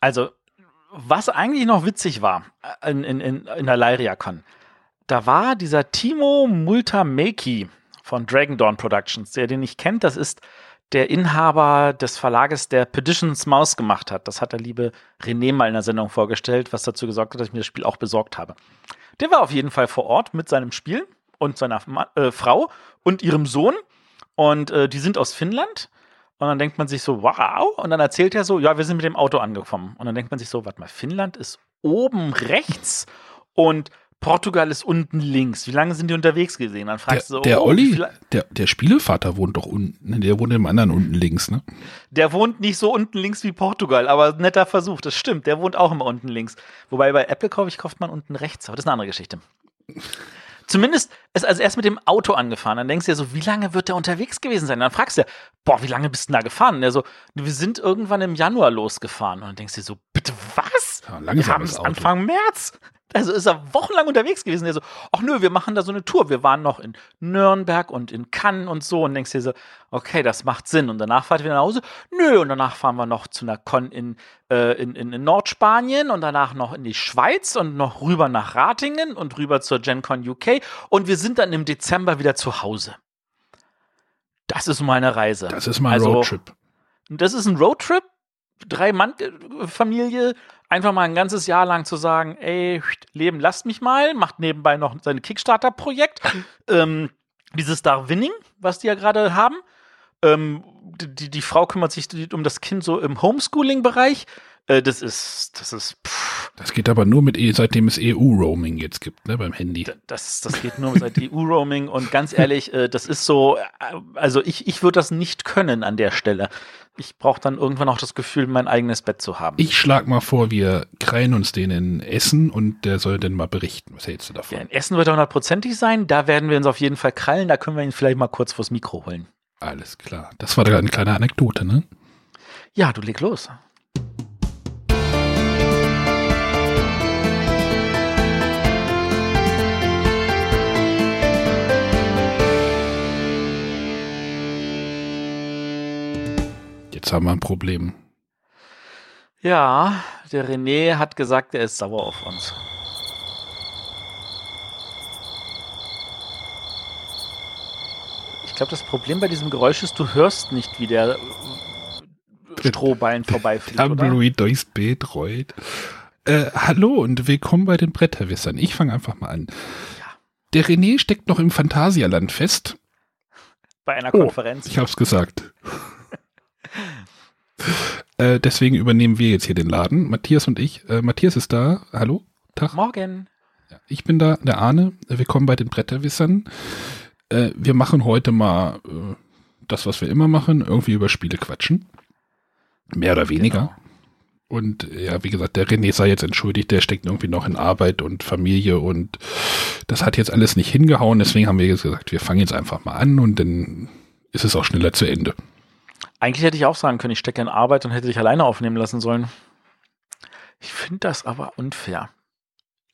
Also, was eigentlich noch witzig war äh, in, in, in, in der LyriaCon, da war dieser Timo Multameki von Dragon Dawn Productions, der den nicht kennt, das ist der Inhaber des Verlages, der Petitions Maus gemacht hat. Das hat der liebe René mal in der Sendung vorgestellt, was dazu gesorgt hat, dass ich mir das Spiel auch besorgt habe. Der war auf jeden Fall vor Ort mit seinem Spiel und seiner äh, Frau und ihrem Sohn. Und äh, die sind aus Finnland. Und dann denkt man sich so, wow. Und dann erzählt er so, ja, wir sind mit dem Auto angekommen. Und dann denkt man sich so, warte mal, Finnland ist oben rechts und Portugal ist unten links. Wie lange sind die unterwegs gewesen? Dann fragst der, du so, der oh, Olli, der, der Spielevater wohnt doch unten, der wohnt im anderen unten links, ne? Der wohnt nicht so unten links wie Portugal, aber netter Versuch, das stimmt. Der wohnt auch immer unten links. Wobei bei Apple kaufe ich, kauft man unten rechts, aber das ist eine andere Geschichte. Zumindest ist also erst mit dem Auto angefahren. Dann denkst du ja so, wie lange wird der unterwegs gewesen sein? Dann fragst du ja, boah, wie lange bist du da gefahren? Und der so, wir sind irgendwann im Januar losgefahren. Und dann denkst du dir so, bitte was? Ja, wir haben es Anfang März. Also ist er wochenlang unterwegs gewesen. Der so, ach nö, wir machen da so eine Tour. Wir waren noch in Nürnberg und in Cannes und so. Und denkst dir so, okay, das macht Sinn. Und danach fahrt ihr nach Hause. Nö, und danach fahren wir noch zu einer Con in, äh, in, in, in, Nordspanien und danach noch in die Schweiz und noch rüber nach Ratingen und rüber zur GenCon UK. Und wir sind dann im Dezember wieder zu Hause. Das ist meine Reise. Das ist mein also, Roadtrip. Das ist ein Roadtrip. Drei-Mann-Familie einfach mal ein ganzes Jahr lang zu sagen, ey, Leben, lasst mich mal, macht nebenbei noch sein Kickstarter-Projekt. ähm, dieses Darwinning, was die ja gerade haben. Ähm, die, die Frau kümmert sich um das Kind so im Homeschooling-Bereich. Äh, das ist, das ist, pff. Das geht aber nur mit, e, seitdem es EU-Roaming jetzt gibt, ne, beim Handy. Das, das geht nur seit EU-Roaming und ganz ehrlich, äh, das ist so, äh, also ich, ich würde das nicht können an der Stelle ich brauche dann irgendwann auch das Gefühl, mein eigenes Bett zu haben. Ich schlag mal vor, wir kreien uns den in Essen und der soll dann mal berichten. Was hältst du davon? Ja, in Essen wird er hundertprozentig sein. Da werden wir uns auf jeden Fall krallen. Da können wir ihn vielleicht mal kurz vors Mikro holen. Alles klar. Das war da eine kleine Anekdote, ne? Ja, du leg los. Jetzt haben wir ein Problem. Ja, der René hat gesagt, er ist sauer auf uns. Ich glaube, das Problem bei diesem Geräusch ist, du hörst nicht, wie der Strohballen vorbeifliegt. Tabloid durchs Beet rollt. Äh, hallo und willkommen bei den Bretterwissern. Ich fange einfach mal an. Ja. Der René steckt noch im Phantasialand fest. Bei einer Konferenz. Oh, ich hab's gesagt. Äh, deswegen übernehmen wir jetzt hier den Laden. Matthias und ich. Äh, Matthias ist da. Hallo? Tag. Morgen. Ich bin da, der Arne. Willkommen bei den Bretterwissern. Äh, wir machen heute mal äh, das, was wir immer machen, irgendwie über Spiele quatschen. Mehr oder weniger. Genau. Und ja, wie gesagt, der René sei jetzt entschuldigt, der steckt irgendwie noch in Arbeit und Familie und das hat jetzt alles nicht hingehauen. Deswegen haben wir jetzt gesagt, wir fangen jetzt einfach mal an und dann ist es auch schneller zu Ende. Eigentlich hätte ich auch sagen können, ich stecke in Arbeit und hätte dich alleine aufnehmen lassen sollen. Ich finde das aber unfair.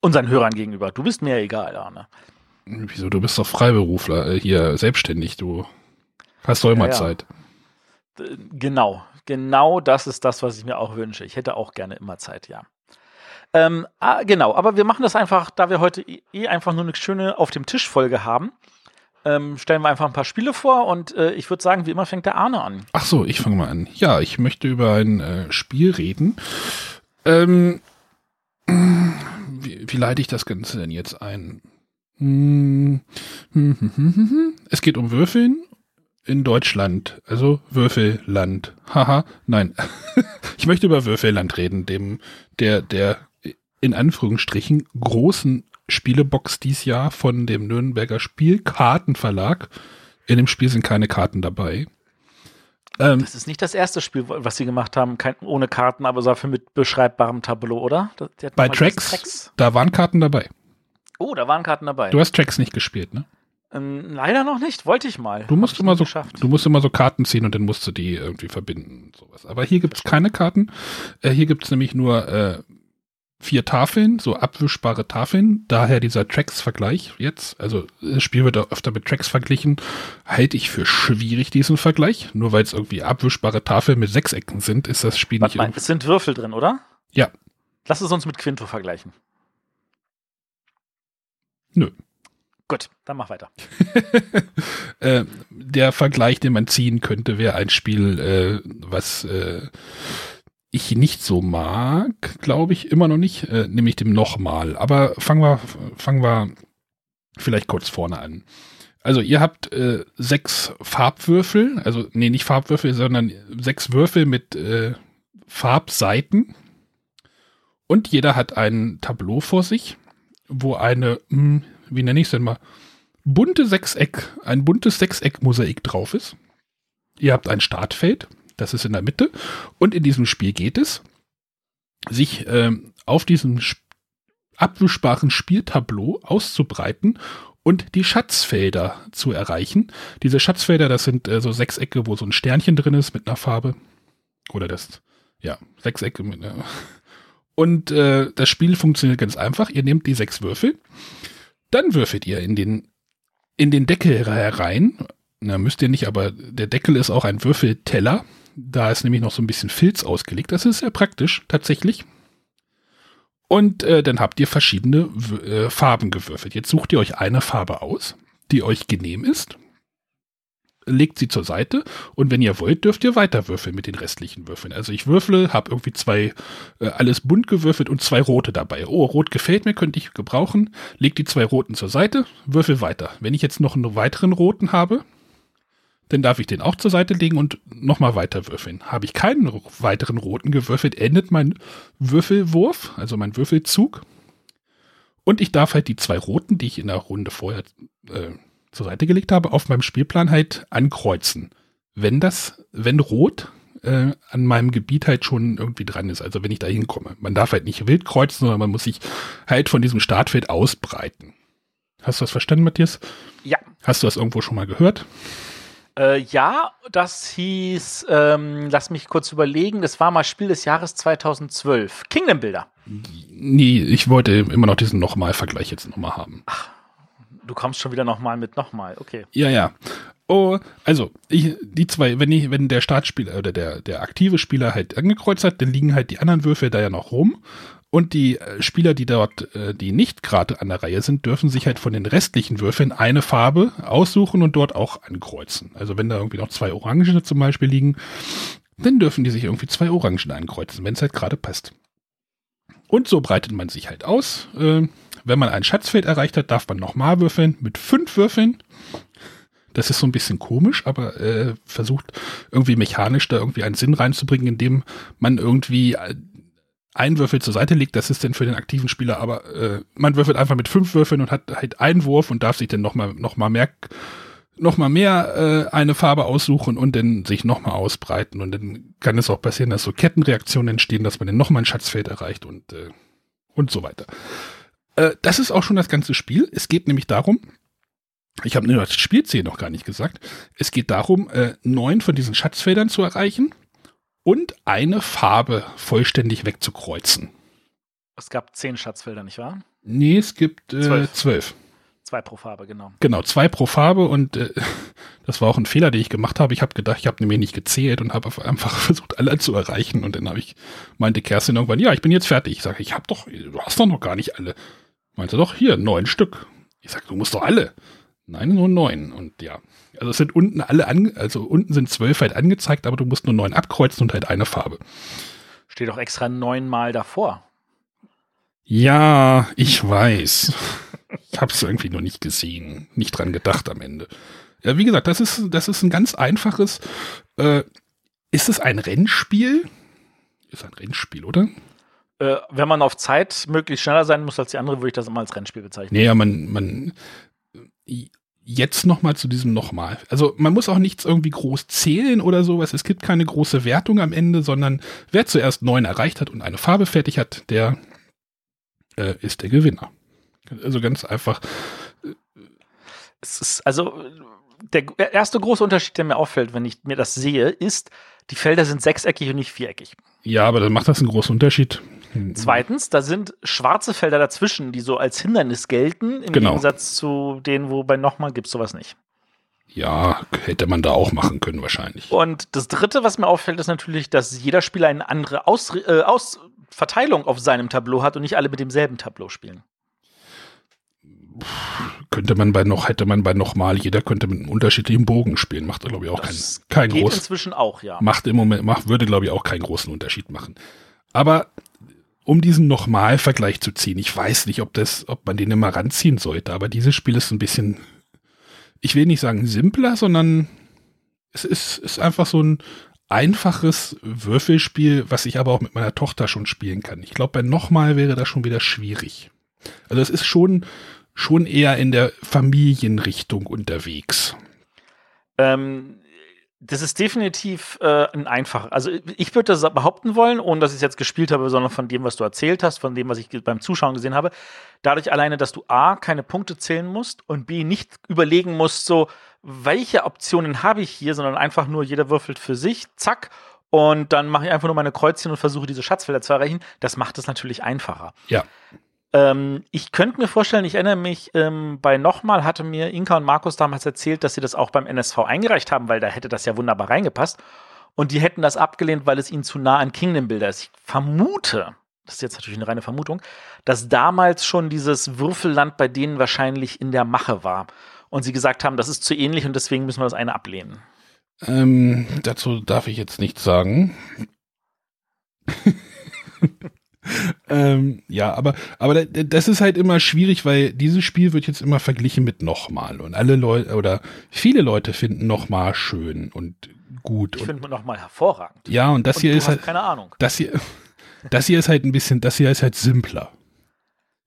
Unseren Hörern gegenüber. Du bist mir egal, Arne. Wieso? Du bist doch Freiberufler, äh, hier selbstständig. Du hast doch immer ja, ja. Zeit. Genau. Genau das ist das, was ich mir auch wünsche. Ich hätte auch gerne immer Zeit, ja. Ähm, ah, genau, aber wir machen das einfach, da wir heute eh einfach nur eine schöne Auf dem Tisch Folge haben ähm, stellen wir einfach ein paar Spiele vor und äh, ich würde sagen, wie immer fängt der Arne an. Ach so, ich fange mal an. Ja, ich möchte über ein äh, Spiel reden. Ähm, wie, wie leite ich das Ganze denn jetzt ein? Es geht um Würfeln in Deutschland, also Würfelland. Haha, nein. ich möchte über Würfelland reden, dem der der in Anführungsstrichen großen Spielebox dies Jahr von dem Nürnberger Spielkartenverlag. In dem Spiel sind keine Karten dabei. Ähm, das ist nicht das erste Spiel, was sie gemacht haben, kein, ohne Karten, aber dafür mit beschreibbarem Tableau, oder? bei Tracks, Tracks, da waren Karten dabei. Oh, da waren Karten dabei. Du hast Tracks nicht gespielt, ne? Ähm, leider noch nicht, wollte ich mal. Du musst immer so, du musst immer so Karten ziehen und dann musst du die irgendwie verbinden und sowas. Aber hier gibt es keine Karten. Äh, hier gibt es nämlich nur äh, vier Tafeln, so abwischbare Tafeln. Daher dieser Tracks-Vergleich jetzt. Also das Spiel wird auch öfter mit Tracks verglichen. Halte ich für schwierig, diesen Vergleich. Nur weil es irgendwie abwischbare Tafeln mit Sechsecken sind, ist das Spiel Warte nicht. Mal, es sind Würfel drin, oder? Ja. Lass es uns mit Quinto vergleichen. Nö. Gut, dann mach weiter. äh, der Vergleich, den man ziehen könnte, wäre ein Spiel, äh, was äh, ich nicht so mag, glaube ich, immer noch nicht, äh, nämlich dem nochmal. Aber fangen wir, fangen wir vielleicht kurz vorne an. Also ihr habt äh, sechs Farbwürfel, also nee, nicht Farbwürfel, sondern sechs Würfel mit äh, Farbseiten. Und jeder hat ein Tableau vor sich, wo eine, mh, hm, wie nenne ich es denn mal, bunte Sechseck, ein buntes Sechseck-Mosaik drauf ist. Ihr habt ein Startfeld, das ist in der Mitte. Und in diesem Spiel geht es, sich ähm, auf diesem abwischbaren Spieltableau auszubreiten und die Schatzfelder zu erreichen. Diese Schatzfelder, das sind äh, so Sechsecke, wo so ein Sternchen drin ist mit einer Farbe. Oder das, ja, Sechsecke mit einer. Und äh, das Spiel funktioniert ganz einfach. Ihr nehmt die sechs Würfel, dann würfelt ihr in den, in den Deckel herein. Na, müsst ihr nicht, aber der Deckel ist auch ein Würfelteller. Da ist nämlich noch so ein bisschen Filz ausgelegt. Das ist sehr praktisch, tatsächlich. Und äh, dann habt ihr verschiedene äh, Farben gewürfelt. Jetzt sucht ihr euch eine Farbe aus, die euch genehm ist legt sie zur Seite und wenn ihr wollt, dürft ihr weiter würfeln mit den restlichen Würfeln. Also ich würfle, habe irgendwie zwei, äh, alles bunt gewürfelt und zwei rote dabei. Oh, rot gefällt mir, könnte ich gebrauchen. Leg die zwei roten zur Seite, würfel weiter. Wenn ich jetzt noch einen weiteren roten habe, dann darf ich den auch zur Seite legen und nochmal weiter würfeln. Habe ich keinen weiteren roten gewürfelt, endet mein Würfelwurf, also mein Würfelzug. Und ich darf halt die zwei roten, die ich in der Runde vorher äh, zur Seite gelegt habe, auf meinem Spielplan halt ankreuzen. Wenn das, wenn rot äh, an meinem Gebiet halt schon irgendwie dran ist, also wenn ich da hinkomme. Man darf halt nicht wild kreuzen, sondern man muss sich halt von diesem Startfeld ausbreiten. Hast du das verstanden, Matthias? Ja. Hast du das irgendwo schon mal gehört? Äh, ja, das hieß, ähm, lass mich kurz überlegen, das war mal Spiel des Jahres 2012. Kingdom Builder. Nee, ich wollte immer noch diesen Nochmal-Vergleich jetzt nochmal haben. Ach, du kommst schon wieder nochmal mit nochmal, okay. Ja, ja. Oh, also, ich, die zwei, wenn ich, wenn der Startspieler oder der, der aktive Spieler halt angekreuzt hat, dann liegen halt die anderen Würfel da ja noch rum. Und die äh, Spieler, die dort, äh, die nicht gerade an der Reihe sind, dürfen sich halt von den restlichen Würfeln eine Farbe aussuchen und dort auch ankreuzen. Also wenn da irgendwie noch zwei Orangen zum Beispiel liegen, dann dürfen die sich irgendwie zwei Orangen ankreuzen, wenn es halt gerade passt. Und so breitet man sich halt aus. Äh, wenn man ein Schatzfeld erreicht hat, darf man nochmal würfeln mit fünf Würfeln. Das ist so ein bisschen komisch, aber äh, versucht irgendwie mechanisch da irgendwie einen Sinn reinzubringen, indem man irgendwie einen Würfel zur Seite legt. Das ist denn für den aktiven Spieler, aber äh, man würfelt einfach mit fünf Würfeln und hat halt einen Wurf und darf sich dann nochmal noch mal mehr noch mal mehr äh, eine Farbe aussuchen und dann sich nochmal ausbreiten. Und dann kann es auch passieren, dass so Kettenreaktionen entstehen, dass man dann nochmal ein Schatzfeld erreicht und, äh, und so weiter. Äh, das ist auch schon das ganze Spiel. Es geht nämlich darum, ich habe nur das Spielziel noch gar nicht gesagt, es geht darum, äh, neun von diesen Schatzfeldern zu erreichen und eine Farbe vollständig wegzukreuzen. Es gab zehn Schatzfelder, nicht wahr? Nee, es gibt äh, zwölf. zwölf. Zwei pro Farbe, genau. Genau, zwei pro Farbe und äh, das war auch ein Fehler, den ich gemacht habe. Ich habe gedacht, ich habe nämlich nicht gezählt und habe einfach versucht, alle zu erreichen. Und dann habe ich, meinte Kerstin irgendwann, ja, ich bin jetzt fertig. Ich sage, ich habe doch, du hast doch noch gar nicht alle. Meinte doch, hier, neun Stück. Ich sage, du musst doch alle. Nein, nur neun. Und ja, also es sind unten alle, an, also unten sind zwölf halt angezeigt, aber du musst nur neun abkreuzen und halt eine Farbe. Steht doch extra neunmal davor. Ja, ich weiß. ich habe es irgendwie noch nicht gesehen, nicht dran gedacht am Ende. Ja, wie gesagt, das ist, das ist ein ganz einfaches. Äh, ist es ein Rennspiel? Ist ein Rennspiel, oder? äh, wenn man auf Zeit möglichst schneller sein muss als die andere, würde ich das immer als Rennspiel bezeichnen. Nee, ja, man, man, jetzt nochmal zu diesem nochmal. Also man muss auch nichts irgendwie groß zählen oder sowas. Es gibt keine große Wertung am Ende, sondern wer zuerst neun erreicht hat und eine Farbe fertig hat, der äh, ist der Gewinner. Also ganz einfach. Es ist, also der erste große Unterschied, der mir auffällt, wenn ich mir das sehe, ist, die Felder sind sechseckig und nicht viereckig. Ja, aber dann macht das einen großen Unterschied. Zweitens, da sind schwarze Felder dazwischen, die so als Hindernis gelten, im genau. Gegensatz zu denen, wo bei nochmal gibt sowas nicht. Ja, hätte man da auch machen können wahrscheinlich. Und das Dritte, was mir auffällt, ist natürlich, dass jeder Spieler eine andere Aus, äh, Aus Verteilung auf seinem Tableau hat und nicht alle mit demselben Tableau spielen. Könnte man bei noch, hätte man bei nochmal, jeder könnte mit einem unterschiedlichen Bogen spielen. Macht, glaube ich, auch das keinen kein großen. inzwischen auch, ja. Macht im Moment, macht, würde, glaube ich, auch keinen großen Unterschied machen. Aber um diesen Nochmal-Vergleich zu ziehen, ich weiß nicht, ob das, ob man den immer ranziehen sollte, aber dieses Spiel ist ein bisschen, ich will nicht sagen simpler, sondern es ist, ist einfach so ein einfaches Würfelspiel, was ich aber auch mit meiner Tochter schon spielen kann. Ich glaube, bei Nochmal wäre das schon wieder schwierig. Also es ist schon, schon eher in der Familienrichtung unterwegs. Ähm, das ist definitiv äh, ein einfacher. Also ich würde das behaupten wollen, ohne dass ich es jetzt gespielt habe, sondern von dem, was du erzählt hast, von dem, was ich beim Zuschauen gesehen habe. Dadurch alleine, dass du A, keine Punkte zählen musst und B, nicht überlegen musst, so, welche Optionen habe ich hier, sondern einfach nur jeder würfelt für sich, zack, und dann mache ich einfach nur meine Kreuzchen und versuche diese Schatzfelder zu erreichen. Das macht es natürlich einfacher. Ja. Ähm, ich könnte mir vorstellen, ich erinnere mich, ähm, bei nochmal hatte mir Inka und Markus damals erzählt, dass sie das auch beim NSV eingereicht haben, weil da hätte das ja wunderbar reingepasst. Und die hätten das abgelehnt, weil es ihnen zu nah an Kingdom Builder ist. Ich vermute, das ist jetzt natürlich eine reine Vermutung, dass damals schon dieses Würfelland bei denen wahrscheinlich in der Mache war. Und sie gesagt haben, das ist zu ähnlich und deswegen müssen wir das eine ablehnen. Ähm, dazu darf ich jetzt nichts sagen. ähm, ja, aber, aber das ist halt immer schwierig, weil dieses Spiel wird jetzt immer verglichen mit nochmal. Und alle Leute oder viele Leute finden nochmal schön und gut. Ich finde nochmal hervorragend. Ja, und das und hier ist halt. Keine Ahnung. Das hier, das hier ist halt ein bisschen, das hier ist halt simpler.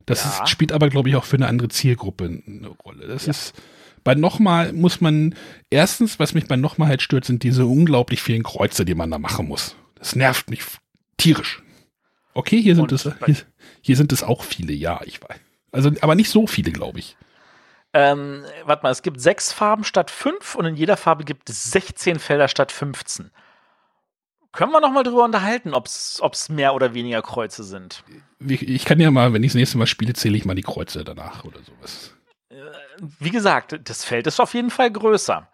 Das ja. ist, spielt aber, glaube ich, auch für eine andere Zielgruppe eine Rolle. Das ja. ist. Bei nochmal muss man, erstens, was mich bei nochmal halt stört, sind diese unglaublich vielen Kreuze, die man da machen muss. Das nervt mich tierisch. Okay, hier sind, es, hier, hier, sind es auch viele, ja, ich weiß. Also, aber nicht so viele, glaube ich. Ähm, warte mal, es gibt sechs Farben statt fünf und in jeder Farbe gibt es 16 Felder statt 15. Können wir noch mal drüber unterhalten, ob es mehr oder weniger Kreuze sind? Ich kann ja mal, wenn ich das nächste Mal spiele, zähle ich mal die Kreuze danach oder sowas. Äh, wie gesagt, das Feld ist auf jeden Fall größer.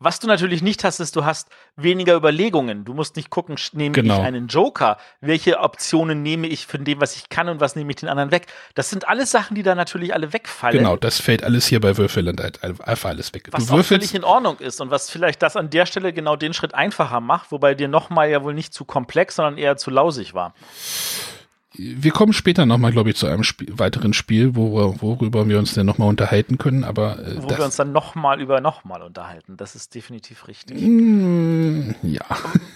Was du natürlich nicht hast, ist, du hast weniger Überlegungen. Du musst nicht gucken, nehme genau. ich einen Joker? Welche Optionen nehme ich von dem, was ich kann und was nehme ich den anderen weg? Das sind alles Sachen, die da natürlich alle wegfallen. Genau, das fällt alles hier bei Würfelland einfach alles weg. Was auch völlig in Ordnung ist und was vielleicht das an der Stelle genau den Schritt einfacher macht, wobei dir nochmal ja wohl nicht zu komplex, sondern eher zu lausig war. Wir kommen später nochmal, glaube ich, zu einem Spiel, weiteren Spiel, wo, worüber wir uns dann nochmal unterhalten können. Aber äh, wo wir uns dann nochmal über nochmal unterhalten. Das ist definitiv richtig. Mm, ja.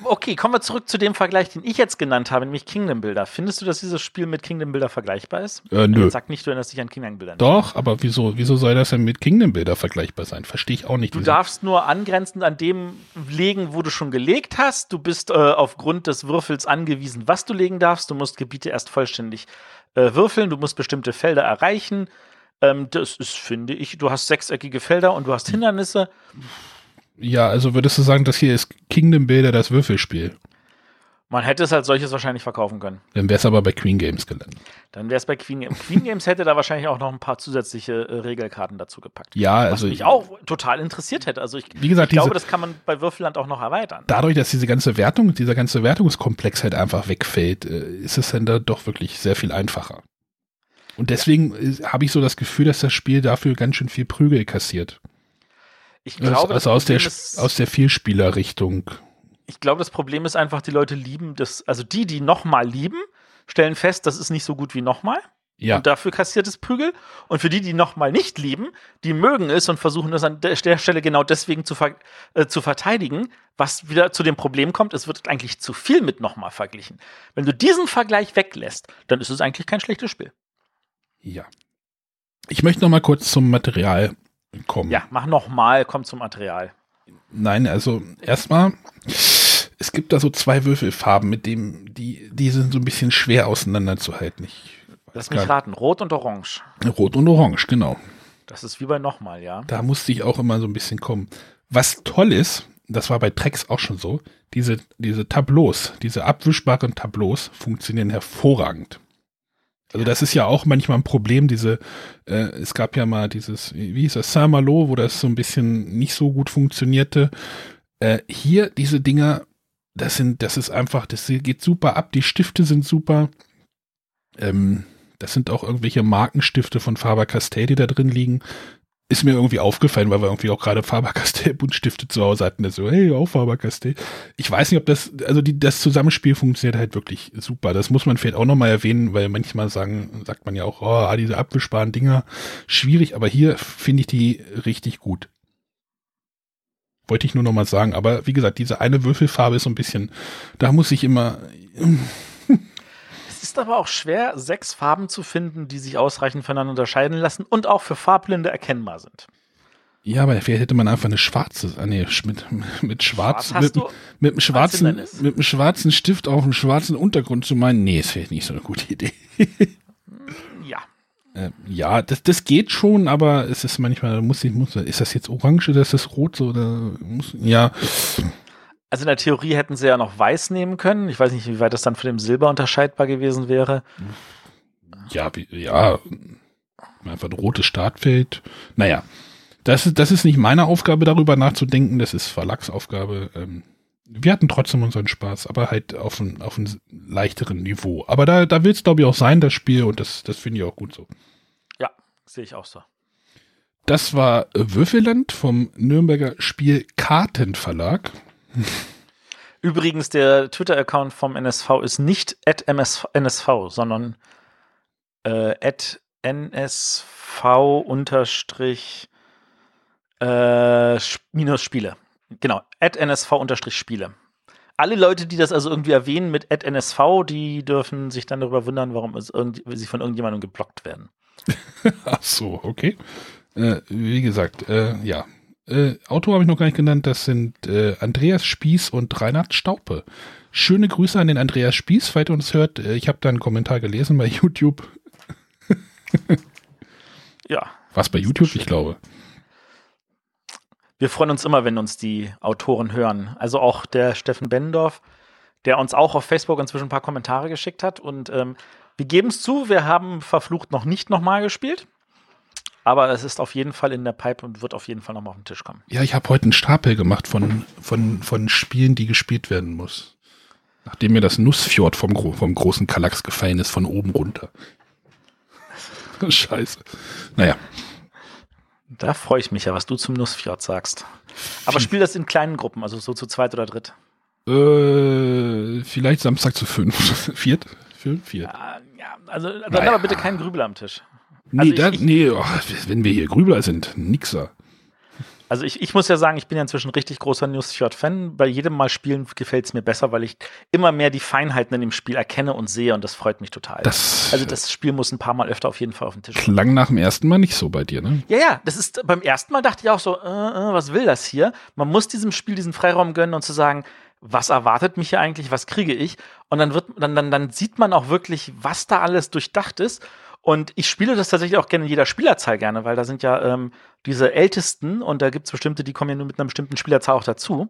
Okay, kommen wir zurück zu dem Vergleich, den ich jetzt genannt habe, nämlich Kingdom Builder. Findest du, dass dieses Spiel mit Kingdom Builder vergleichbar ist? Äh, nö. Sag nicht, du erinnerst dich an Kingdom Builder. Doch, aber wieso, wieso soll das denn mit Kingdom Builder vergleichbar sein? Verstehe ich auch nicht. Du darfst nur angrenzend an dem legen, wo du schon gelegt hast. Du bist äh, aufgrund des Würfels angewiesen, was du legen darfst. Du musst Gebiete erst vollständig äh, würfeln, du musst bestimmte Felder erreichen. Ähm, das ist, finde ich, du hast sechseckige Felder und du hast Hindernisse. Ja, also würdest du sagen, das hier ist Kingdom Builder das Würfelspiel? Man hätte es als solches wahrscheinlich verkaufen können. Dann wäre es aber bei Queen Games gelandet. Dann wäre es bei Queen Games. Queen Games hätte da wahrscheinlich auch noch ein paar zusätzliche äh, Regelkarten dazu gepackt. Ja, also. Was mich auch total interessiert hätte. Also ich, wie gesagt, ich glaube, das kann man bei Würfelland auch noch erweitern. Dadurch, dass diese ganze Wertung, dieser ganze Wertungskomplex halt einfach wegfällt, äh, ist es dann da doch wirklich sehr viel einfacher. Und deswegen äh, habe ich so das Gefühl, dass das Spiel dafür ganz schön viel Prügel kassiert. Ich glaube, also aus der, aus der Vielspielerrichtung ich glaube, das Problem ist einfach, die Leute lieben das, also die, die nochmal lieben, stellen fest, das ist nicht so gut wie nochmal. Ja. Und dafür kassiert es Prügel. Und für die, die nochmal nicht lieben, die mögen es und versuchen das an der Stelle genau deswegen zu, ver äh, zu verteidigen, was wieder zu dem Problem kommt, es wird eigentlich zu viel mit nochmal verglichen. Wenn du diesen Vergleich weglässt, dann ist es eigentlich kein schlechtes Spiel. Ja. Ich möchte nochmal kurz zum Material kommen. Ja, mach nochmal, komm zum Material. Nein, also erstmal es gibt da so zwei Würfelfarben, mit dem die, die sind so ein bisschen schwer auseinanderzuhalten. Ich Lass mich raten, Rot und Orange. Rot und Orange, genau. Das ist wie bei nochmal, ja. Da musste ich auch immer so ein bisschen kommen. Was toll ist, das war bei Trex auch schon so, diese, diese Tableaus, diese abwischbaren Tableaus funktionieren hervorragend. Also das ist ja auch manchmal ein Problem, diese, äh, es gab ja mal dieses, wie hieß das, Saint-Malo, wo das so ein bisschen nicht so gut funktionierte. Äh, hier, diese Dinger, das sind, das ist einfach, das geht super ab, die Stifte sind super. Ähm, das sind auch irgendwelche Markenstifte von Faber-Castell, die da drin liegen. Ist mir irgendwie aufgefallen, weil wir irgendwie auch gerade Faber-Castell Buntstifte zu Hause hatten. So, hey, auch Faber-Castell. Ich weiß nicht, ob das, also die, das Zusammenspiel funktioniert halt wirklich super. Das muss man vielleicht auch nochmal erwähnen, weil manchmal sagen, sagt man ja auch, oh, diese abwischbaren Dinger, schwierig, aber hier finde ich die richtig gut. Wollte ich nur nochmal sagen. Aber wie gesagt, diese eine Würfelfarbe ist so ein bisschen, da muss ich immer, ist aber auch schwer, sechs Farben zu finden, die sich ausreichend voneinander unterscheiden lassen und auch für Farbblinde erkennbar sind. Ja, aber vielleicht hätte man einfach eine schwarze, ah nee, mit, mit schwarz, Schwarz mit, mit, einem schwarzen, mit einem schwarzen Stift auf einem schwarzen Untergrund zu meinen, nee, ist vielleicht nicht so eine gute Idee. ja. Äh, ja, das, das geht schon, aber es ist manchmal, muss ich, muss, ist das jetzt orange oder ist das rot so, oder muss, ja. Also in der Theorie hätten sie ja noch weiß nehmen können. Ich weiß nicht, wie weit das dann von dem Silber unterscheidbar gewesen wäre. Ja, wie, ja, einfach ein rotes Startfeld. Naja, das ist, das ist nicht meine Aufgabe, darüber nachzudenken. Das ist Verlagsaufgabe. Ähm, wir hatten trotzdem unseren Spaß, aber halt auf einem auf ein leichteren Niveau. Aber da, da will es, glaube ich, auch sein, das Spiel, und das, das finde ich auch gut so. Ja, sehe ich auch so. Das war Würfelland vom Nürnberger Spiel Kartenverlag. Übrigens, der Twitter-Account vom NSV ist nicht at NSV, sondern äh, at NSV unterstrich äh, minus Spiele. Genau, at NSV unterstrich Spiele. Alle Leute, die das also irgendwie erwähnen mit at NSV, die dürfen sich dann darüber wundern, warum sie von irgendjemandem geblockt werden. Ach so, okay. Äh, wie gesagt, äh, ja, äh, Autor habe ich noch gar nicht genannt, das sind äh, Andreas Spieß und Reinhard Staupe. Schöne Grüße an den Andreas Spieß, falls ihr uns hört. Äh, ich habe da einen Kommentar gelesen bei YouTube. ja. Was bei YouTube, ich glaube. Wir freuen uns immer, wenn uns die Autoren hören. Also auch der Steffen Bendorf, der uns auch auf Facebook inzwischen ein paar Kommentare geschickt hat. Und ähm, wir geben es zu, wir haben verflucht noch nicht nochmal gespielt. Aber es ist auf jeden Fall in der Pipe und wird auf jeden Fall nochmal auf den Tisch kommen. Ja, ich habe heute einen Stapel gemacht von, von, von Spielen, die gespielt werden muss. Nachdem mir das Nussfjord vom, vom großen Kalax gefallen ist, von oben runter. Scheiße. Naja. Da freue ich mich ja, was du zum Nussfjord sagst. Aber spiel das in kleinen Gruppen, also so zu zweit oder dritt. Äh, vielleicht Samstag zu fünf. Viert? Viert? Ja, ja also dann naja. aber bitte keinen Grübel am Tisch. Nee, also da, ich, nee oh, wenn wir hier Grübler sind, nixer. Also ich, ich muss ja sagen, ich bin ja inzwischen richtig großer Newsshot-Fan. Bei jedem Mal spielen gefällt es mir besser, weil ich immer mehr die Feinheiten in dem Spiel erkenne und sehe und das freut mich total. Das, also das Spiel muss ein paar Mal öfter auf jeden Fall auf den Tisch. Klang nach dem ersten Mal nicht so bei dir, ne? Ja, ja, das ist beim ersten Mal dachte ich auch so, äh, äh, was will das hier? Man muss diesem Spiel diesen Freiraum gönnen und zu sagen, was erwartet mich hier eigentlich, was kriege ich? Und dann wird, dann, dann, dann sieht man auch wirklich, was da alles durchdacht ist. Und ich spiele das tatsächlich auch gerne in jeder Spielerzahl gerne, weil da sind ja ähm, diese Ältesten und da gibt es bestimmte, die kommen ja nur mit einer bestimmten Spielerzahl auch dazu.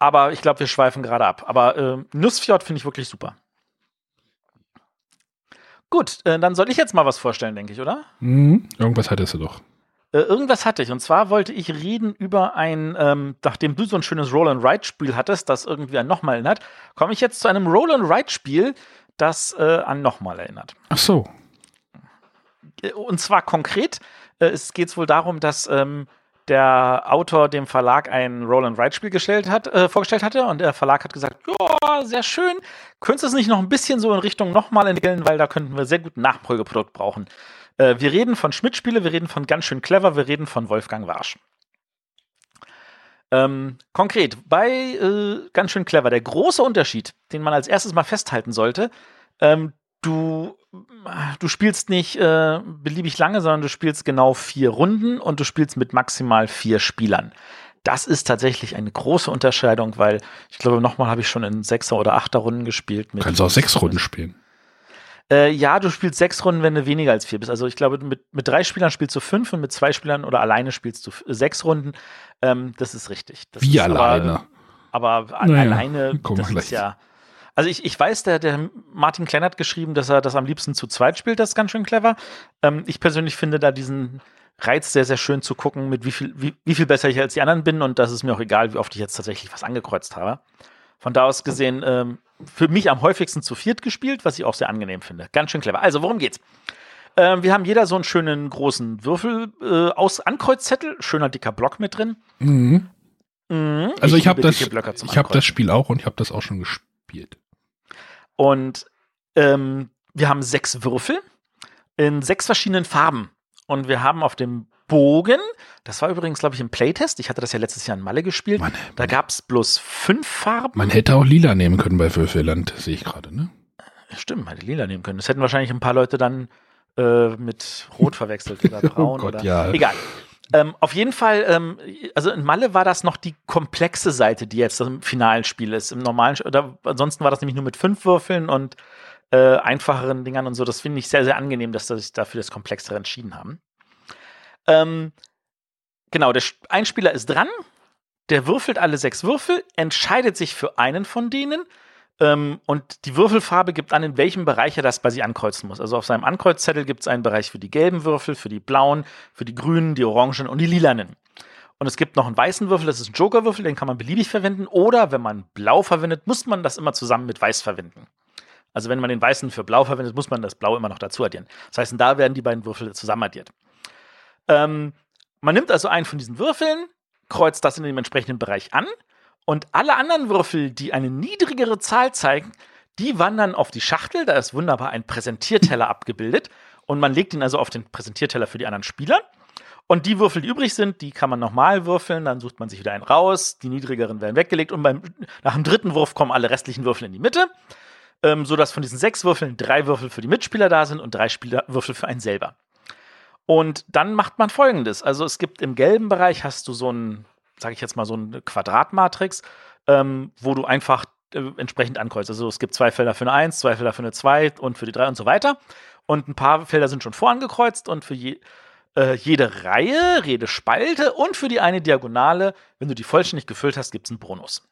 Aber ich glaube, wir schweifen gerade ab. Aber äh, Nussfjord finde ich wirklich super. Gut, äh, dann soll ich jetzt mal was vorstellen, denke ich, oder? Mhm. Irgendwas hattest du doch. Äh, irgendwas hatte ich. Und zwar wollte ich reden über ein, ähm, nachdem du so ein schönes Roll-and-Ride-Spiel hattest, das irgendwie an Nochmal erinnert, komme ich jetzt zu einem Roll-and-Ride-Spiel, das äh, an Nochmal erinnert. Ach so. Und zwar konkret, äh, es geht wohl darum, dass ähm, der Autor dem Verlag ein Roll-and-Ride-Spiel gestellt hat, äh, vorgestellt hatte und der Verlag hat gesagt, ja, sehr schön, könntest du es nicht noch ein bisschen so in Richtung nochmal entwickeln, weil da könnten wir sehr gut ein Nachfolgeprodukt brauchen. Äh, wir reden von Schmidt-Spiele, wir reden von ganz schön clever, wir reden von Wolfgang Warsch. Ähm, konkret, bei äh, ganz schön clever, der große Unterschied, den man als erstes mal festhalten sollte, ähm, du, du spielst nicht äh, beliebig lange, sondern du spielst genau vier Runden und du spielst mit maximal vier Spielern. Das ist tatsächlich eine große Unterscheidung, weil ich glaube, nochmal habe ich schon in sechser oder achter Runden gespielt. du kannst auch sechs Runden spielen. Äh, ja, du spielst sechs Runden, wenn du weniger als vier bist. Also ich glaube, mit, mit drei Spielern spielst du fünf und mit zwei Spielern oder alleine spielst du sechs Runden. Ähm, das ist richtig. Das Wie ist alleine? Aber, aber naja, alleine, das ist ja also ich, ich weiß, der, der Martin Klein hat geschrieben, dass er das am liebsten zu zweit spielt, das ist ganz schön clever. Ähm, ich persönlich finde da diesen Reiz sehr, sehr schön zu gucken, mit wie viel, wie, wie viel besser ich als die anderen bin und das ist mir auch egal, wie oft ich jetzt tatsächlich was angekreuzt habe. Von da aus gesehen ähm, für mich am häufigsten zu viert gespielt, was ich auch sehr angenehm finde. Ganz schön clever. Also, worum geht's? Ähm, wir haben jeder so einen schönen großen Würfel äh, aus Ankreuzzettel, schöner dicker Block mit drin. Mhm. Mhm. Also ich, habe liebe das, ich habe das. Spiel auch und ich habe das auch schon gespielt. Und ähm, wir haben sechs Würfel in sechs verschiedenen Farben. Und wir haben auf dem Bogen, das war übrigens, glaube ich, im Playtest, ich hatte das ja letztes Jahr in Malle gespielt, Mann, da gab es bloß fünf Farben. Man hätte auch lila nehmen können bei Würfelland, sehe ich gerade, ne? Stimmt, man hätte lila nehmen können. Das hätten wahrscheinlich ein paar Leute dann äh, mit Rot verwechselt oder braun Oh Gott, oder. ja. Egal. Ähm, auf jeden Fall, ähm, also in Malle war das noch die komplexe Seite, die jetzt im finalen Spiel ist. Im normalen, oder ansonsten war das nämlich nur mit fünf Würfeln und äh, einfacheren Dingern und so. Das finde ich sehr, sehr angenehm, dass sie sich dafür das Komplexere entschieden haben. Ähm, genau, der Sch- ein Spieler ist dran, der würfelt alle sechs Würfel, entscheidet sich für einen von denen ähm, und die Würfelfarbe gibt an, in welchem Bereich er das bei sich ankreuzen muss. Also auf seinem Ankreuzzettel gibt es einen Bereich für die gelben Würfel, für die blauen, für die grünen, die orangen und die lilanen. Und es gibt noch einen weißen Würfel, das ist ein Jokerwürfel, den kann man beliebig verwenden. Oder wenn man blau verwendet, muss man das immer zusammen mit weiß verwenden. Also wenn man den weißen für blau verwendet, muss man das blau immer noch dazu addieren. Das heißt, da werden die beiden Würfel zusammen addiert. Ähm, man nimmt also einen von diesen Würfeln, kreuzt das in dem entsprechenden Bereich an und alle anderen Würfel, die eine niedrigere Zahl zeigen, die wandern auf die Schachtel. Da ist wunderbar ein Präsentierteller abgebildet und man legt ihn also auf den Präsentierteller für die anderen Spieler. Und die Würfel, die übrig sind, die kann man nochmal würfeln, dann sucht man sich wieder einen raus, die niedrigeren werden weggelegt und beim, nach dem dritten Wurf kommen alle restlichen Würfel in die Mitte, ähm, sodass von diesen sechs Würfeln drei Würfel für die Mitspieler da sind und drei Spieler Würfel für einen selber. Und dann macht man folgendes. Also es gibt im gelben Bereich hast du so ein, sage ich jetzt mal, so eine Quadratmatrix, ähm, wo du einfach äh, entsprechend ankreuzt. Also es gibt zwei Felder für eine 1, zwei Felder für eine 2 und für die 3 und so weiter. Und ein paar Felder sind schon vorangekreuzt und für je, äh, jede Reihe, jede Spalte und für die eine Diagonale, wenn du die vollständig gefüllt hast, gibt es einen Bonus.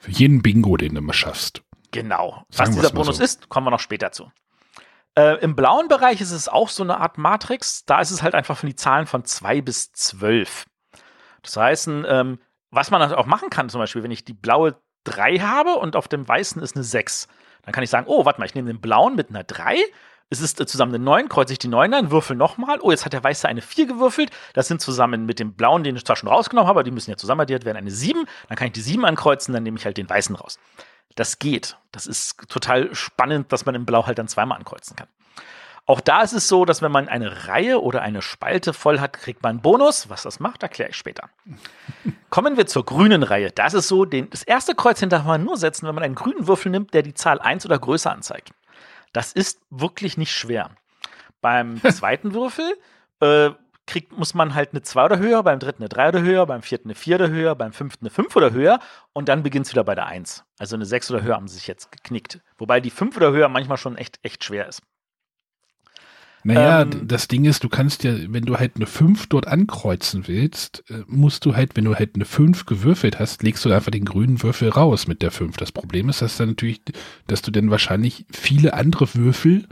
Für jeden Bingo, den du mal schaffst. Genau. Was Sagen dieser wir's mal Bonus so. ist, kommen wir noch später zu. Äh, Im blauen Bereich ist es auch so eine Art Matrix. Da ist es halt einfach von die Zahlen von 2 bis 12. Das heißt, ähm, was man auch machen kann, zum Beispiel, wenn ich die blaue 3 habe und auf dem weißen ist eine 6, dann kann ich sagen, oh, warte mal, ich nehme den blauen mit einer 3. Es ist äh, zusammen eine 9, kreuze ich die 9 an, würfel nochmal. Oh, jetzt hat der Weiße eine 4 gewürfelt. Das sind zusammen mit dem blauen, den ich zwar schon rausgenommen habe, aber die müssen ja zusammen addiert werden, eine 7. Dann kann ich die 7 ankreuzen, dann nehme ich halt den Weißen raus. Das geht. Das ist total spannend, dass man im Blau halt dann zweimal ankreuzen kann. Auch da ist es so, dass wenn man eine Reihe oder eine Spalte voll hat, kriegt man einen Bonus. Was das macht, erkläre ich später. Kommen wir zur grünen Reihe. Das ist so, den, das erste Kreuz hinter man nur setzen, wenn man einen grünen Würfel nimmt, der die Zahl 1 oder größer anzeigt. Das ist wirklich nicht schwer. Beim zweiten Würfel äh, kriegt, muss man halt eine 2 oder höher, beim dritten eine 3 oder höher, beim vierten eine 4 oder höher, beim fünften eine 5 oder höher und dann beginnt es wieder bei der 1. Also eine 6 oder höher haben sie sich jetzt geknickt. Wobei die 5 oder höher manchmal schon echt, echt schwer ist. Naja, Ähm, das Ding ist, du kannst ja, wenn du halt eine 5 dort ankreuzen willst, äh, musst du halt, wenn du halt eine 5 gewürfelt hast, legst du einfach den grünen Würfel raus mit der 5. Das Problem ist, dass dann natürlich, dass du dann wahrscheinlich viele andere Würfel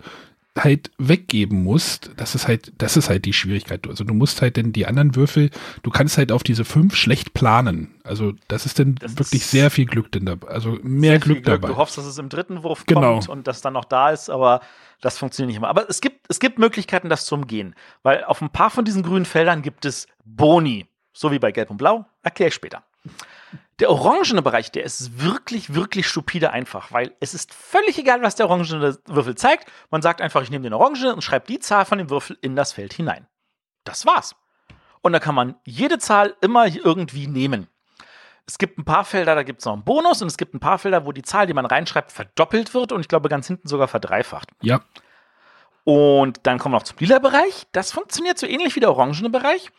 halt weggeben musst. Das ist halt, das ist halt die Schwierigkeit. Also du musst halt dann die anderen Würfel, du kannst halt auf diese 5 schlecht planen. Also das ist dann Das wirklich ist sehr viel Glück denn dabei. Also mehr viel Glück dabei. Du hoffst, dass es im dritten Wurf Genau. kommt und das dann noch da ist, aber das funktioniert nicht immer. Aber es gibt, es gibt Möglichkeiten, das zu umgehen. Weil auf ein paar von diesen grünen Feldern gibt es Boni. So wie bei Gelb und Blau. Erkläre ich später. Der orangene Bereich, der ist wirklich, wirklich stupide einfach, weil es ist völlig egal, was der orangene Würfel zeigt. Man sagt einfach, ich nehme den orangenen und schreibe die Zahl von dem Würfel in das Feld hinein. Das war's. Und da kann man jede Zahl immer irgendwie nehmen. Es gibt ein paar Felder, da gibt es noch einen Bonus und es gibt ein paar Felder, wo die Zahl, die man reinschreibt, verdoppelt wird und ich glaube ganz hinten sogar verdreifacht. Ja, Und dann kommen wir noch zum lila Bereich. Das funktioniert so ähnlich wie der orangene Bereich,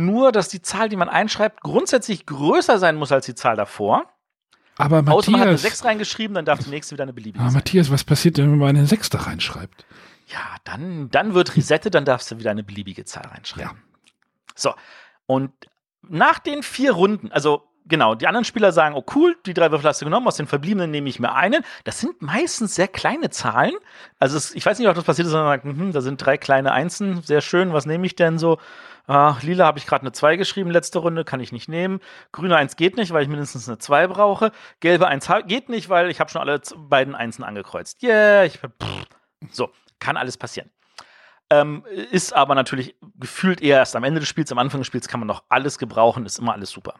nur dass die Zahl, die man einschreibt, grundsätzlich größer sein muss als die Zahl davor. aber Außer man hat eine Matthias, 6 reingeschrieben, dann darf die nächste wieder eine beliebige ah, sein. Matthias, was passiert denn, wenn man eine 6 da reinschreibt? Ja, dann, dann wird Reset, dann darfst du wieder eine beliebige Zahl reinschreiben. So, und nach den vier Runden, also genau, die anderen Spieler sagen, oh cool, die drei Würfel hast du genommen, aus den verbliebenen nehme ich mir einen. Das sind meistens sehr kleine Zahlen. Also es, ich weiß nicht, ob das passiert ist, sondern man sagt, mhm, da sind drei kleine Einsen, sehr schön, was nehme ich denn so? Ah, lila habe ich gerade eine 2 geschrieben, letzte Runde, kann ich nicht nehmen. Grüne 1 geht nicht, weil ich mindestens eine 2 brauche. Gelbe 1 geht nicht, weil ich habe schon alle beiden Einsen angekreuzt. Yeah, ich, so, kann alles passieren. Ähm, ist aber natürlich gefühlt eher erst am Ende des Spiels, am Anfang des Spiels kann man noch alles gebrauchen, ist immer alles super.